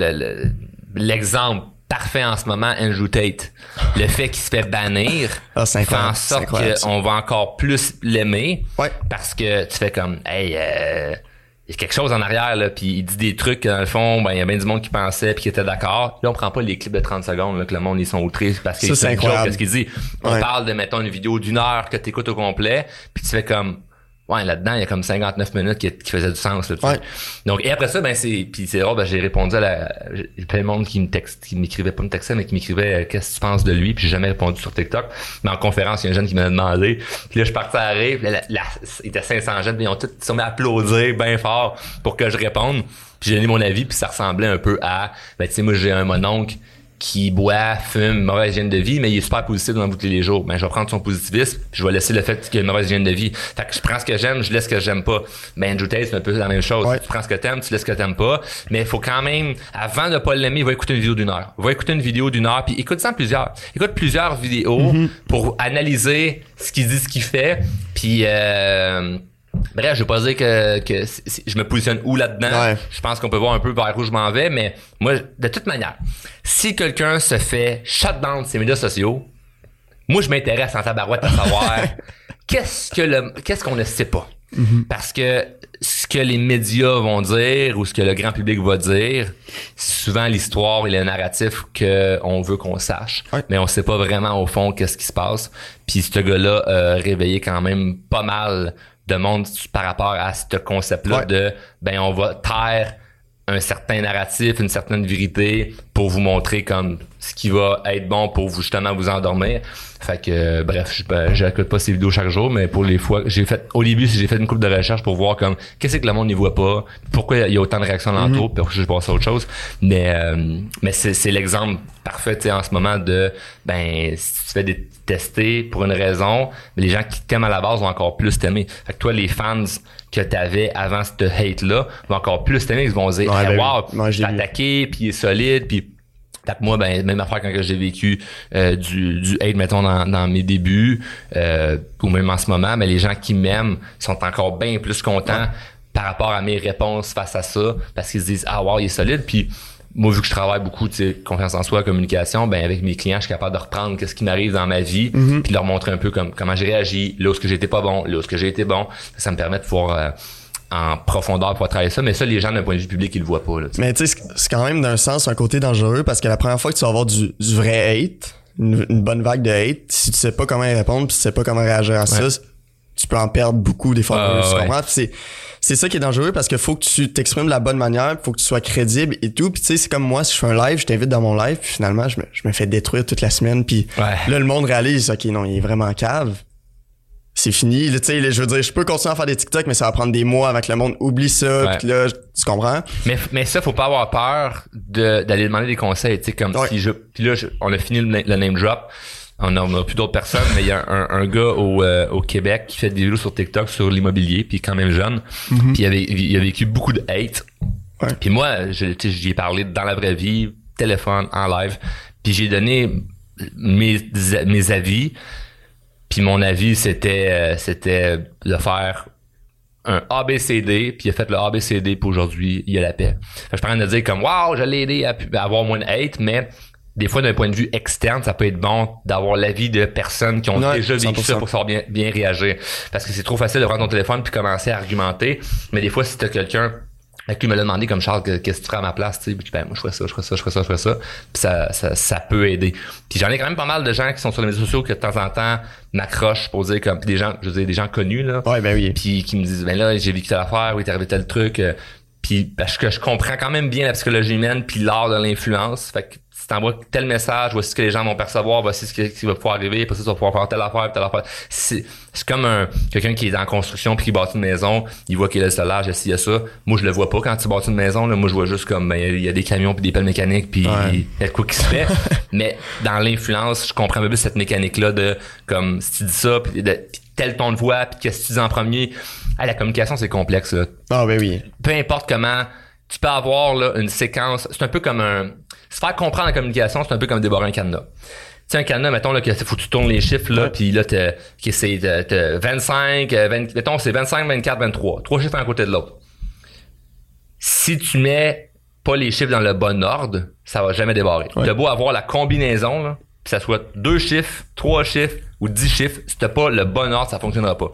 l'exemple parfait en ce moment, Andrew Tate. Le fait qu'il se fait bannir ah, fait en sorte qu'on va encore plus l'aimer. Ouais. Parce que tu fais comme, hey, euh, il y a quelque chose en arrière là puis il dit des trucs dans le fond ben il y a bien du monde qui pensait puis qui était d'accord là on prend pas les clips de 30 secondes là, que le monde ils sont outrés parce que c'est incroyable ce qu'il dit on parle de mettons une vidéo d'une heure que tu écoutes au complet puis tu fais comme Ouais, là-dedans, il y a comme 59 minutes qui, qui faisait du sens. Là, ouais. Donc, et après ça, ben c'est, puis c'est drôle, ben, j'ai répondu à la, j'ai plein de monde qui me texte, qui m'écrivait pas me textait, mais qui m'écrivait euh, qu'est-ce que tu penses de lui, puis j'ai jamais répondu sur TikTok. Mais en conférence, il y a un jeune qui m'a demandé, puis là je partais à rire, puis là, il était 500 jeunes, puis ils ont tous ils sont mis à applaudir bien fort pour que je réponde. Puis j'ai donné mon avis, puis ça ressemblait un peu à, ben tu sais, moi j'ai un mononcle qui boit, fume, mauvaise hygiène de vie, mais il est super positif dans tous les jours. Ben, je vais prendre son positivisme, puis je vais laisser le fait qu'il a une mauvaise hygiène de vie. Fait que je prends ce que j'aime, je laisse ce que j'aime pas. Ben, Andrew Tate, c'est un peu la même chose. Tu prends ce que t'aimes, tu laisses ce que t'aimes pas. Mais il faut quand même, avant de pas l'aimer, va écouter une vidéo d'une heure. Va écouter une vidéo d'une heure, puis écoute ça plusieurs. Écoute plusieurs vidéos mm-hmm. pour analyser ce qu'il dit, ce qu'il fait, puis euh, Bref, je veux pas dire que, que je me positionne où là-dedans. Je pense qu'on peut voir un peu vers où je m'en vais, mais moi, de toute manière, si quelqu'un se fait shutdown de ses médias sociaux, moi, je m'intéresse en tabarouette à savoir qu'est-ce que le, qu'est-ce qu'on ne sait pas. Mm-hmm. Parce que ce que les médias vont dire ou ce que le grand public va dire, souvent l'histoire et le narratif qu'on veut qu'on sache, mais on sait pas vraiment au fond qu'est-ce qui se passe. Puis ce gars-là a réveillé quand même pas mal de monde par rapport à ce concept-là de ben on va taire un certain narratif, une certaine vérité pour vous montrer comme ce qui va être bon pour vous justement vous endormir. Fait que euh, bref, je ben, j'écoute pas ces vidéos chaque jour, mais pour les fois j'ai fait au début j'ai fait une coupe de recherche pour voir comme qu'est-ce que le monde n'y voit pas, pourquoi il y a autant de réactions dans mm puis je passe à autre chose. Mais euh, mais c'est c'est l'exemple parfait en ce moment de ben si tu fais des tester pour une raison, mais les gens qui t'aiment à la base vont encore plus t'aimer. Fait que toi les fans que t'avais avant ce hate là vont encore plus t'aimer, ils vont dire hey, ben wow, j'ai attaqué, puis il est solide, puis moi, ben, même affaire quand j'ai vécu euh, du, du hate, mettons, dans, dans mes débuts, euh, ou même en ce moment, mais les gens qui m'aiment sont encore bien plus contents par rapport à mes réponses face à ça, parce qu'ils se disent, ah wow, il est solide, puis moi, vu que je travaille beaucoup, tu sais, confiance en soi, communication, ben avec mes clients, je suis capable de reprendre qu'est-ce qui m'arrive dans ma vie, mm-hmm. puis leur montrer un peu comme comment j'ai réagi, là où j'ai été pas bon, là où j'ai été bon? Ça me permet de pouvoir euh, en profondeur pour travailler ça, mais ça, les gens d'un point de vue public, ils le voient pas. Là, mais tu sais, c'est quand même d'un sens un côté dangereux parce que la première fois que tu vas avoir du, vrai hate, une, bonne vague de hate, si tu sais pas comment y répondre, puis tu sais pas comment réagir à ça, tu peux en perdre beaucoup des fois. c'est c'est ça qui est dangereux parce qu'il faut que tu t'exprimes de la bonne manière, faut que tu sois crédible et tout. Puis tu sais, c'est comme moi, si je fais un live, je t'invite dans mon live, puis finalement, je me, je me fais détruire toute la semaine. Puis là, le monde réalise, ok, non, il est vraiment cave c'est fini. Tu sais, je veux dire, je peux continuer à faire des TikTok, mais ça va prendre des mois avec le monde oublie ça. Puis là, tu comprends? Mais, mais ça, faut pas avoir peur d'aller demander des conseils. Tu sais, comme si je. Puis là, on a fini le, name drop. On a, plus d'autres personnes, mais il y a un, un gars au, euh, au Québec qui fait des vidéos sur TikTok sur l'immobilier, puis quand même jeune. Mm-hmm. Puis il, avait, il a vécu beaucoup de hate Puis moi, j'y ai parlé dans la vraie vie, téléphone, en live. Puis j'ai donné mes, mes avis. Puis mon avis, c'était euh, c'était de faire un ABCD, puis il a fait le ABCD, puis aujourd'hui, il y a la paix. je prends de dire comme, wow, je l'ai aidé à, avoir moins de hate, mais des fois, d'un point de vue externe, ça peut être bon d'avoir l'avis de personnes qui ont déjà vécu ça pour savoir bien, bien réagir. Parce que c'est trop facile de prendre ton téléphone puis commencer à argumenter. Mais des fois, si t'as quelqu'un qui me l'a demandé comme Charles, qu'est-ce que tu ferais à ma place, tu sais, ben, moi, je ferais ça, je ferais ça, je ferais ça, je ferais ça. Puis ça, ça, ça peut aider. Puis j'en ai quand même pas mal de gens qui sont sur les réseaux sociaux qui, de temps en temps, m'accrochent pour dire comme, des gens, je veux dire, des gens connus, là. Ouais, ben oui. Puis qui me disent, ben là, j'ai vécu telle affaire, oui, t'es arrivé tel truc. Puis parce que je comprends quand même bien la psychologie humaine puis l'art de l'influence. Fait que si t'envoies tel message, voici ce que les gens vont percevoir, voici ce qui, va pouvoir arriver, après ça, tu vas pouvoir faire telle affaire, telle affaire. C'est, comme un, quelqu'un qui est en construction puis qui bâtit une maison, il voit qu'il y a le solage, il y a ça. Moi, je le vois pas quand tu bâtis une maison, là. Moi, je vois juste comme, ben, il y a des camions puis des pelles mécaniques puis il y a quoi qui se fait. Mais dans l'influence, je comprends un peu cette mécanique-là de, comme, si tu dis ça puis, tel ton de voix puis qu'est-ce que tu dis en premier. Ah, la communication, c'est complexe, là. Ah, ben oui. Peu importe comment, tu peux avoir, là, une séquence, c'est un peu comme un, se faire comprendre la communication, c'est un peu comme débarrer un cadenas. Tu sais, un cadenas, mettons, là, que faut que tu tournes les chiffres, là, puis là, que c'est, 25, 20, mettons, c'est 25, 24, 23. Trois chiffres à un côté de l'autre. Si tu mets pas les chiffres dans le bon ordre, ça va jamais débarrer. Ouais. T'as beau avoir la combinaison, là, que ça soit deux chiffres, trois chiffres ou dix chiffres, si t'as pas le bon ordre, ça fonctionnera pas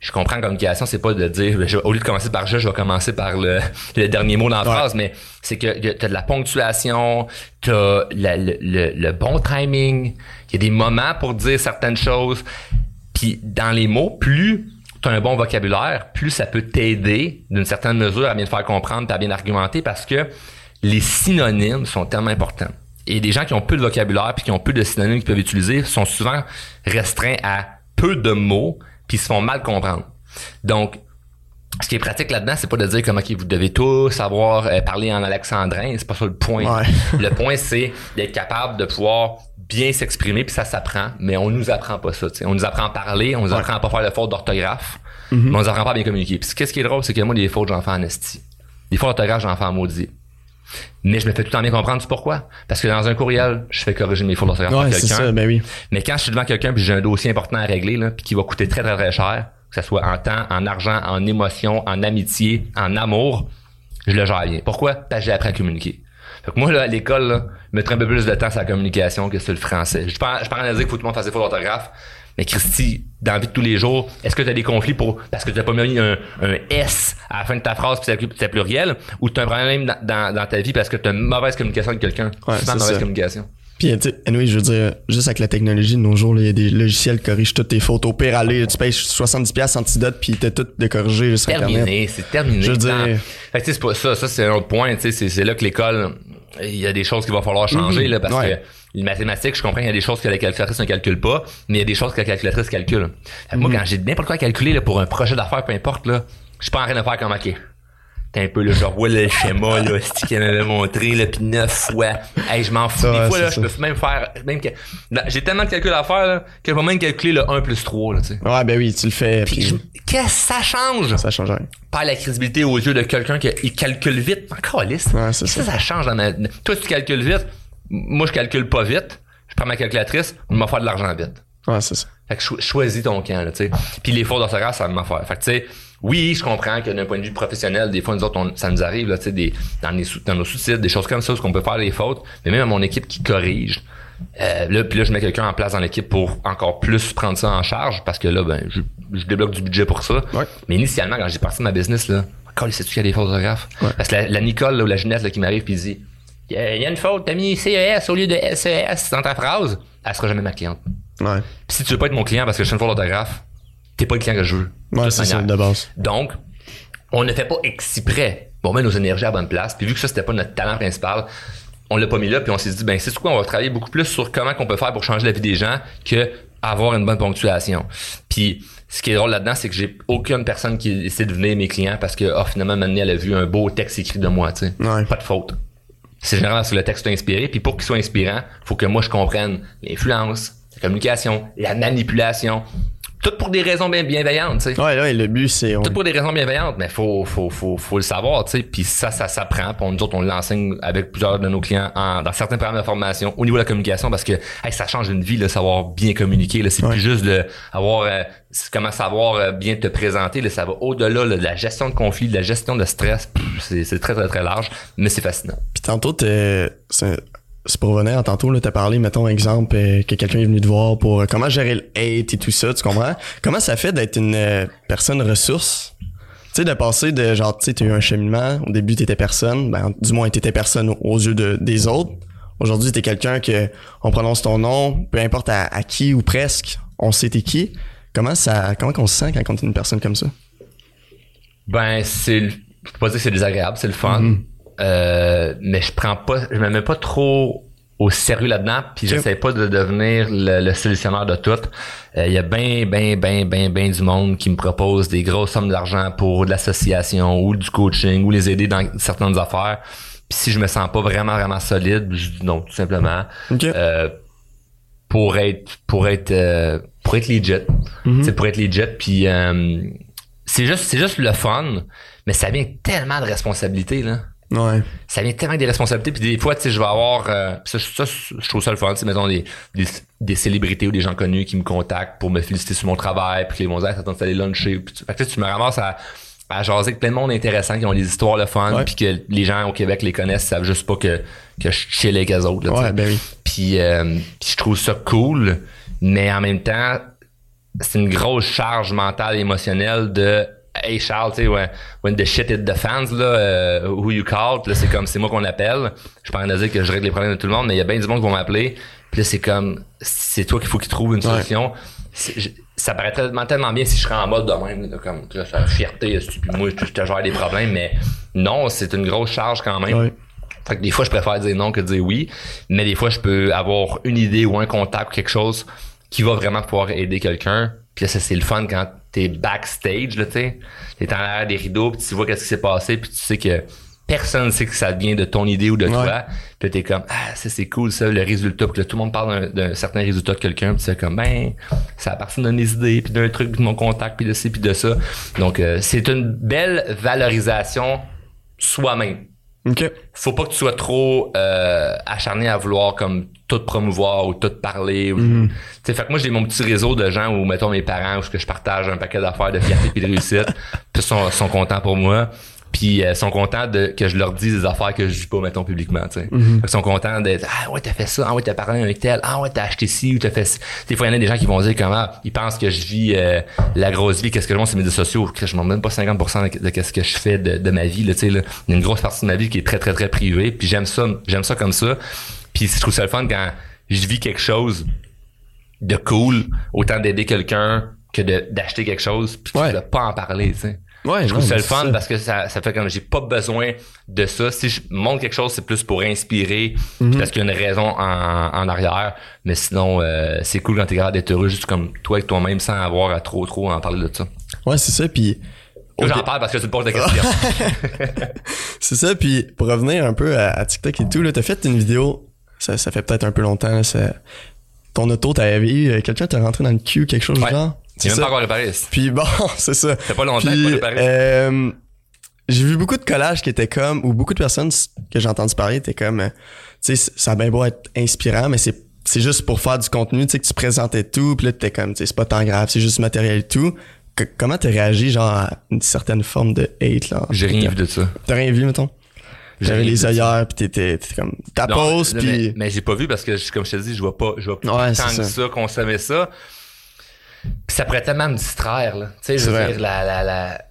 je comprends la communication, c'est pas de dire, au lieu de commencer par je, je vais commencer par le, dernier mot dans la phrase, mais c'est que tu as de la ponctuation, tu as le, le, bon timing, il y a des moments pour dire certaines choses. Puis dans les mots, plus tu as un bon vocabulaire, plus ça peut t'aider d'une certaine mesure à bien te faire comprendre, à bien argumenter parce que les synonymes sont tellement importants. Et des gens qui ont peu de vocabulaire puis qui ont peu de synonymes qu'ils peuvent utiliser sont souvent restreints à peu de mots puis ils se font mal comprendre. Donc, ce qui est pratique là-dedans, c'est pas de dire comme ok, vous devez tous savoir euh, parler en alexandrin, c'est pas ça le point. le point c'est d'être capable de pouvoir bien s'exprimer puis ça s'apprend, mais on nous apprend pas ça. On nous apprend à parler, on nous apprend à pas faire de fautes d'orthographe, mm-hmm. mais on nous apprend pas à bien communiquer. Puis qu'est-ce qui est drôle, c'est que moi des fautes j'en fais en esti. Des fautes d'orthographe j'en fais en maudit. Mais je me fais tout le temps bien comprendre, pourquoi? Parce que dans un courriel, je fais corriger mes fautes d'orthographe ouais, quelqu'un. Ben oui. Mais quand je suis devant quelqu'un puis j'ai un dossier important à régler, là, puis qui va coûter très, très, très cher, que ce soit en temps, en argent, en émotion, en amitié, en amour, je le gère bien. Pourquoi? Parce que j'ai appris à communiquer. Fait que moi, là, à l'école, là, je mettrais un peu plus de temps sur la communication que sur le français. Je parle, je parle à dire qu'il faut que tout le monde fasse des fautes d'orthographe. Mais Christy, dans la vie de tous les jours, est-ce que tu as des conflits pour parce que tu n'as pas mis un, S à la fin de ta phrase puis c'est pluriel ou tu as un problème dans, ta vie parce que tu as une mauvaise communication avec quelqu'un? Ouais, c'est mauvaise communication. Puis, tu anyway, je veux dire, juste avec la technologie de nos jours, il y a des logiciels qui corrigent toutes tes fautes. Au pire, aller, tu payes 70$ antidote, puis t'es tout de corriger sur terminé, C'est terminé, Je veux dire... Fait que c'est pas ça. Ça, c'est un autre point. C'est là que l'école, il y a des choses qu'il va falloir changer, mm-hmm. là, parce que les mathématiques, je comprends qu'il y a des choses que la calculatrice ne calcule pas, mais il y a des choses que la calculatrice calcule. Moi, mhm. quand j'ai n'importe quoi à calculer là, pour un projet d'affaires, peu importe, là, je suis pas en train de faire comme OK. T'es un peu là, je revois le schéma là, qu'elle m'avait montré là, puis neuf fois. Hey, je m'en fous. des fois, là, je peux même faire. Même que, j'ai tellement de calculs à faire là, que je peux même calculer le 1 plus 3. Là, tu sais. Ouais, ben oui, tu le fais. Puis, qu'est-ce que ça change? Ça change rien. Pas la crédibilité aux yeux de quelqu'un qui calcule vite. Encore lisse. Ouais, c'est ça. ça. Ça change dans ma. Toi, tu calcules vite. Moi, je calcule pas vite prends ma calculatrice, on m'a faire de l'argent vite. Ouais, c'est ça. Fait que choisis ton camp, là, tu sais. Puis les fautes d'orthographe, ça m'a faire. Fait que, tu sais, oui, je comprends que d'un point de vue professionnel, des fois, nous autres, ça nous arrive, là, tu sais, des, dans, les, dans nos sous-titres, des choses comme ça, qu'on peut faire des fautes. Mais même à mon équipe qui corrige, euh, là, puis là, je mets quelqu'un en place dans l'équipe pour encore plus prendre ça en charge parce que là, ben, je, je débloque du budget pour ça. Ouais. Mais initialement, quand j'ai parti de ma business, là, encore, c'est-tu qu'il y a des fautes d'orthographe? Parce que la, Nicole, là, ou la Jeunesse, là, qui m'arrive puis dit, il y, a une faute, t'as mis CES au lieu de SES dans ta phrase elle sera jamais ma cliente. Ouais. Si tu veux pas être mon client parce que je suis une faute d'orthographe, t'es pas le client que je veux. Ouais, c'est ça, de base. Donc, on ne fait pas exprès. Bon, on met nos énergies à bonne place. Puis vu que ça, c'était pas notre talent principal, on l'a pas mis là, puis on s'est dit, ben, c'est quoi, on va travailler beaucoup plus sur comment qu'on peut faire pour changer la vie des gens que avoir une bonne ponctuation. Puis, ce qui est drôle là-dedans, c'est que j'ai aucune personne qui essaie de devenir mes clients parce que, oh, finalement, maintenant, elle a vu un beau texte écrit de moi, tu sais. Ouais. Pas de faute. C'est généralement que le texte inspiré. Puis pour qu'il soit inspirant, faut que moi je comprenne l'influence, la communication, la manipulation. Tout pour des raisons bien bienveillantes, tu sais. Ouais, là, le but, c'est... Tout pour des raisons bienveillantes, mais faut, faut, faut, faut le savoir, tu sais. Puis ça, ça s'apprend. Puis nous autres, on l'enseigne avec plusieurs de nos clients en, dans certains programmes de formation au niveau de la communication parce que ça change une vie, de savoir bien communiquer. Là, c'est plus juste de avoir euh, comment savoir euh, bien te présenter. Là, ça va au-delà de la gestion de conflit, de la gestion de stress. C'est très, très, très large, mais c'est fascinant. Puis tantôt, c'est pour revenir, tantôt, là, t'as parlé, mettons, exemple, euh, que quelqu'un est venu te voir pour euh, comment gérer le hate et tout ça, tu comprends? Comment ça fait d'être une euh, personne ressource? Tu sais, de passer de, genre, tu sais, t'as eu un cheminement, au début, t'étais personne, ben, du moins, t'étais personne aux yeux de, des autres. Aujourd'hui, t'es quelqu'un que, on prononce ton nom, peu importe à, qui ou presque, on sait t'es qui. Comment ça, comment qu'on se sent quand on est une personne comme ça? Ben, c'est, je peux pas dire que c'est désagréable, c'est le fun. Mm-hmm. Euh, mais je prends pas, je me mets pas trop au sérieux là-dedans, puis j'essaie pas de devenir le, solutionnaire de tout. Il euh, y a bien, bien, bien, bien, bien du monde qui me propose des grosses sommes d'argent pour de l'association ou du coaching ou les aider dans certaines affaires. Puis si je me sens pas vraiment, vraiment solide, je dis non, tout simplement. Euh, pour être, pour être, pour être legit. Mm-hmm. C'est pour être legit. Puis c'est juste, c'est juste le fun, mais ça vient tellement de responsabilités là. Ouais. Ça vient tellement avec des responsabilités. Puis des fois, tu sais, je vais avoir... Euh, ça, je trouve ça le fun. Tu sais, mettons, des, des, célébrités ou des gens connus qui me contactent pour me féliciter sur mon travail. Puis les vont dire, ça d'aller luncher. Puis tu, fait que, tu me ramasses à, à jaser avec plein de monde intéressant qui ont des histoires le fun. Puis que les gens au Québec les connaissent, savent juste pas que, que je chill avec eux autres. ouais, ben oui. Puis, euh, puis je trouve ça cool. Mais en même temps, c'est une grosse charge mentale et émotionnelle de Hey Charles, tu sais, when, when, the shit hit the fans, là, uh, who you call, là, c'est comme, c'est moi qu'on appelle. Je parle de dire que je règle les problèmes de tout le monde, mais il y a bien du monde qui vont m'appeler. Puis là, c'est comme, c'est toi qu'il faut qu'il trouve une solution. ça paraît tellement, tellement bien si je serais en mode de même, là, comme, tu vois, fierté, puis moi, je te gère des problèmes, mais non, c'est une grosse charge quand même. Fait que des fois, je préfère dire non que dire oui, mais des fois, je peux avoir une idée ou un contact ou quelque chose qui va vraiment pouvoir aider quelqu'un. Puis là, ça, c'est le fun quand t'es backstage, là, tu sais. T'es en arrière des rideaux, puis tu vois qu'est-ce qui s'est passé, puis tu sais que personne ne sait que ça vient de ton idée ou de toi. Puis t'es comme, ah, ça, c'est cool, ça, le résultat. Puis là, tout le monde parle d'un certain résultat de quelqu'un, puis c'est comme, ben, ça appartient de mes idées, puis d'un truc, puis de mon contact, puis de ci, puis de ça. Donc, euh, c'est une belle valorisation soi-même. Faut pas que tu sois trop euh, acharné à vouloir comme tout promouvoir ou tout parler. Mm Fait que moi j'ai mon petit réseau de gens où mettons mes parents où je partage un paquet d'affaires de fierté et de réussite. Puis sont, sont contents pour moi puis euh, sont contents de que je leur dise des affaires que je dis pas mettons publiquement tu sais. Mhm. ils sont contents d'être ah ouais t'as fait ça. Ah ouais t'as parlé avec tel. Ah ouais t'as acheté ci ou t'as fait ci. des fois il y en a des gens qui vont dire comment ils pensent que je vis euh, la grosse vie. Qu'est-ce que je montre sur mes médias sociaux je m'en même pas 50% de, qu'est-ce que je fais de, de ma vie là tu sais là. Il y a une grosse partie de ma vie qui est très très très privée. Puis j'aime ça j'aime ça comme ça. Puis je trouve ça le fun quand je vis quelque chose de cool autant d'aider quelqu'un que d'acheter quelque chose puis de pas en parler tu sais Ouais, je trouve ça le fun parce que ça, ça fait comme j'ai pas besoin de ça. Si je montre quelque chose, c'est plus pour inspirer mhm. parce qu'il y a une raison en, en arrière. Mais sinon, euh, c'est cool quand t'es capable d'être heureux juste comme toi avec toi-même sans avoir à trop trop en parler de ça. Ouais, c'est ça. Puis J'en parle parce que tu te poses des questions. c'est ça. Puis pour revenir un peu à, TikTok et tout, là, t'as fait une vidéo. Ça, ça fait peut-être un peu longtemps. Là, ton auto, t'avais vu euh, quelqu'un t'a rentré dans le cul, quelque chose ouais. genre? C'est même pas encore réparé. Puis bon, c'est ça. C'est pas longtemps Puis, pas réparé. Euh, j'ai vu beaucoup de collages qui étaient comme, ou beaucoup de personnes que j'ai entendu parler étaient comme, euh, tu sais, ça a bien beau être inspirant, mais c'est c'est juste pour faire du contenu, tu sais, que tu présentais tout, puis là, t'es comme, tu sais, c'est pas tant grave, c'est juste matériel et tout. comment t'as réagi, genre, à une certaine forme de hate, là? J'ai rien vu de ça. T'as rien vu, mettons? J'avais les œillères puis t'étais comme ta pause puis mais, mais j'ai pas vu parce que comme je te dis je vois pas je vois pas tant que ça consommer ça puis ça pourrait tellement me distraire, là. Tu sais, je veux dire, la, la, la...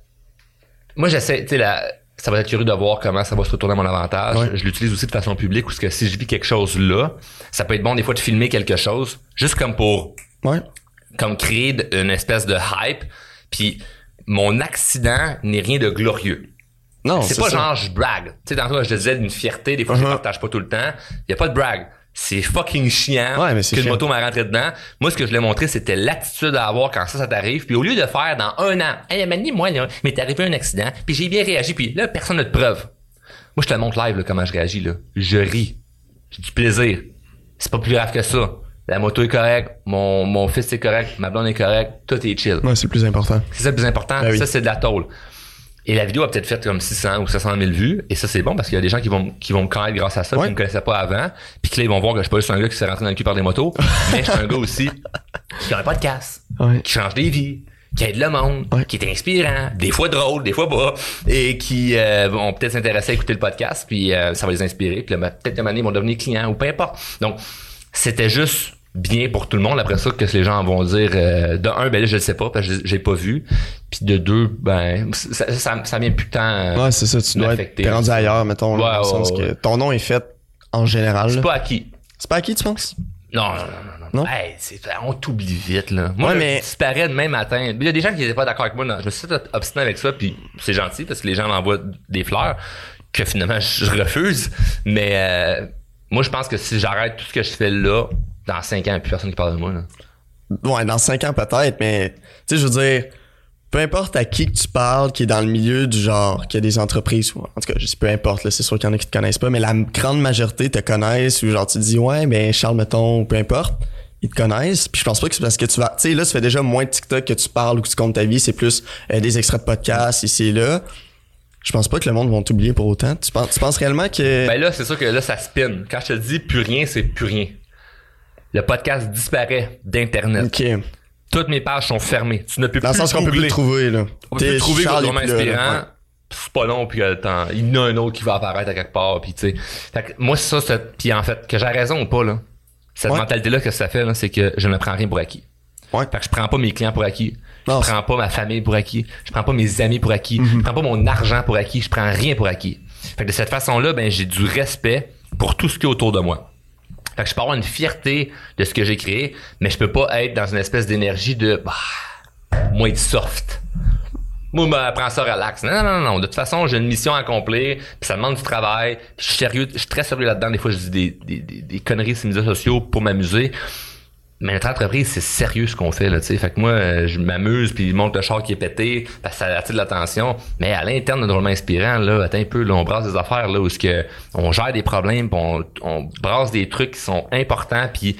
Moi, j'essaie, tu sais, la... ça va être curieux de voir comment ça va se retourner à mon avantage. Je l'utilise aussi de façon publique, parce que si je vis quelque chose là, ça peut être bon des fois de filmer quelque chose, juste comme pour... Ouais. Comme créer une espèce de hype. Puis mon accident n'est rien de glorieux. Non, c'est pas genre je brag. Tu sais, dans toi, je disais d'une fierté, des fois je uh-huh. partage pas tout le temps. Il y a pas de brag c'est fucking chiant ouais, que le moto m'a rentré dedans. Moi, ce que je voulais montrer, c'était l'attitude à avoir quand ça, ça t'arrive. Puis au lieu de faire dans un an, hey, Mani, moi, mais t'es arrivé un accident, puis j'ai bien réagi, puis là, personne n'a de preuve. Moi, je te montre live là, comment je réagis. Là. Je ris. J'ai du plaisir. C'est pas plus grave que ça. la moto est correcte, mon, mon fils est correct, ma blonde est correcte, tout est chill. Ouais, c'est le plus important. C'est ça le plus important. Ben oui. Ça, c'est de la tôle. Et la vidéo a peut-être fait comme 600 ou 700 000 vues. Et ça, c'est bon parce qu'il y a des gens qui vont, qui vont me connaître grâce à ça, Ouais. qui me connaissaient pas avant. Puis que là, ils vont voir que je suis pas juste un gars qui s'est rentré dans le cul par des motos, mais je suis un gars aussi qui a un podcast, Ouais. qui change des vies, qui aide le monde, Ouais. qui est inspirant, des fois drôle, des fois pas, et qui euh, vont peut-être s'intéresser à écouter le podcast, puis euh, ça va les inspirer. Puis là, ben, peut-être donné, ils vont devenir clients ou peu importe. Donc, c'était juste bien pour tout le monde. Après ça, qu'est-ce que les gens vont dire? euh, de un, ben là, je le sais pas, parce que j'ai- pas vu. Puis de deux, ben, ça, ça, ça vient plus temps. euh, Ouais, c'est ça. Tu dois être t'es rendu ailleurs, mettons, là, Ouais, le ouais, sens ouais. que ton nom est fait en général. c'est pas acquis. C'est pas à qui tu penses? Non, non, non, non. non. Hey, on t'oublie vite, là. Moi, Ouais, je mais- disparais demain matin. Il y a des gens qui n'étaient pas d'accord avec moi. non. Je me suis obstiné avec ça, puis c'est gentil parce que les gens m'envoient des fleurs que finalement je refuse. Mais euh, moi, je pense que si j'arrête tout ce que je fais là, dans cinq ans, il n'y a plus personne qui parle de moi. Là. Ouais, dans cinq ans peut-être, mais tu sais, je veux dire, peu importe à qui que tu parles, qui est dans le milieu du genre, qui a des entreprises, ou en tout cas, je sais peu importe, là, c'est sûr qu'il y en a qui te connaissent pas, mais la grande majorité te connaissent, ou genre tu te dis ouais, ben Charles mettons, ou peu importe, ils te connaissent. Puis je pense pas que c'est parce que tu vas, tu sais, là, ça fait déjà moins de TikTok que tu parles ou que tu comptes ta vie, c'est plus euh, des extraits de podcasts ici et là. Je pense pas que le monde va t'oublier pour autant. Tu penses, tu penses réellement que Ben là, c'est sûr que là, ça spin. Quand je te dis plus rien, c'est plus rien. Le podcast disparaît d'Internet. Toutes mes pages sont fermées. Tu ne peux dans le plus sens qu'on peut plus le trouver là. On peut plus trouver Charles plus inspirant. Ouais. C'est pas long, puis euh, t'en- il y en a un autre qui va apparaître à quelque part, puis tu sais. Fait que moi, c'est ça, puis en fait, que j'ai raison ou pas, là, cette Ouais. mentalité-là, que ça fait, là, c'est que je ne prends rien pour acquis. Ouais. Fait que je prends pas mes clients pour acquis. Non, je prends pas ma famille pour acquis. Je prends pas mes amis pour acquis. Mhm. Je prends pas mon argent pour acquis. Je prends rien pour acquis. Fait que de cette façon-là, ben, j'ai du respect pour tout ce qui est autour de moi. Fait que je peux avoir une fierté de ce que j'ai créé, mais je peux pas être dans une espèce d'énergie de, bah, moi, être soft. Moi, ben, prends ça relax. Non, non, non, non. De toute façon, j'ai une mission à accomplir, puis ça demande du travail. Je suis sérieux, je suis très sérieux là-dedans. Des fois, je dis des, des, des, des conneries sur les médias sociaux pour m'amuser. Mais notre entreprise, c'est sérieux ce qu'on fait, là, tu sais. Fait que moi, euh, je m'amuse, puis il montre le char qui est pété, parce que ça attire de l'attention. Mais à l'interne de Drôlement Inspirant, là, attends un peu, là, on brasse des affaires, là, où ce que on gère des problèmes, puis on, on brasse des trucs qui sont importants, puis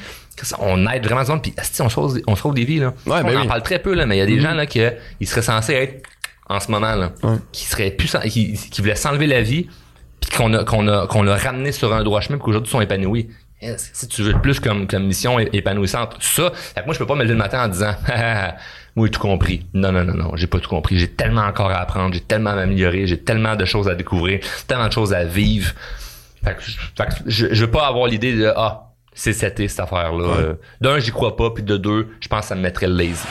on aide vraiment du monde, puis on sauve, des- on sauve des vies, là. Ouais, on ben en oui. parle très peu, là, mais il y a des gens, là, qui ils seraient censés être en ce moment, là, Ouais. qui seraient plus, qui, qui voulaient s'enlever la vie, puis qu'on a, qu'on a, qu'on a ramené sur un droit chemin, puis qu'aujourd'hui, ils sont épanouis. Si tu veux plus comme, comme mission épanouissante, ça, fait que moi, je peux pas me lever le matin en disant, moi, j'ai tout compris. Non, non, non, non, j'ai pas tout compris. J'ai tellement encore à apprendre, j'ai tellement à m'améliorer, j'ai tellement de choses à découvrir, tellement de choses à vivre. Fait que, je- fait que je, je veux pas avoir l'idée de, ah, c'est cette affaire-là. Ouais. Euh, D'un, j'y crois pas, puis de deux, je pense que ça me mettrait lazy.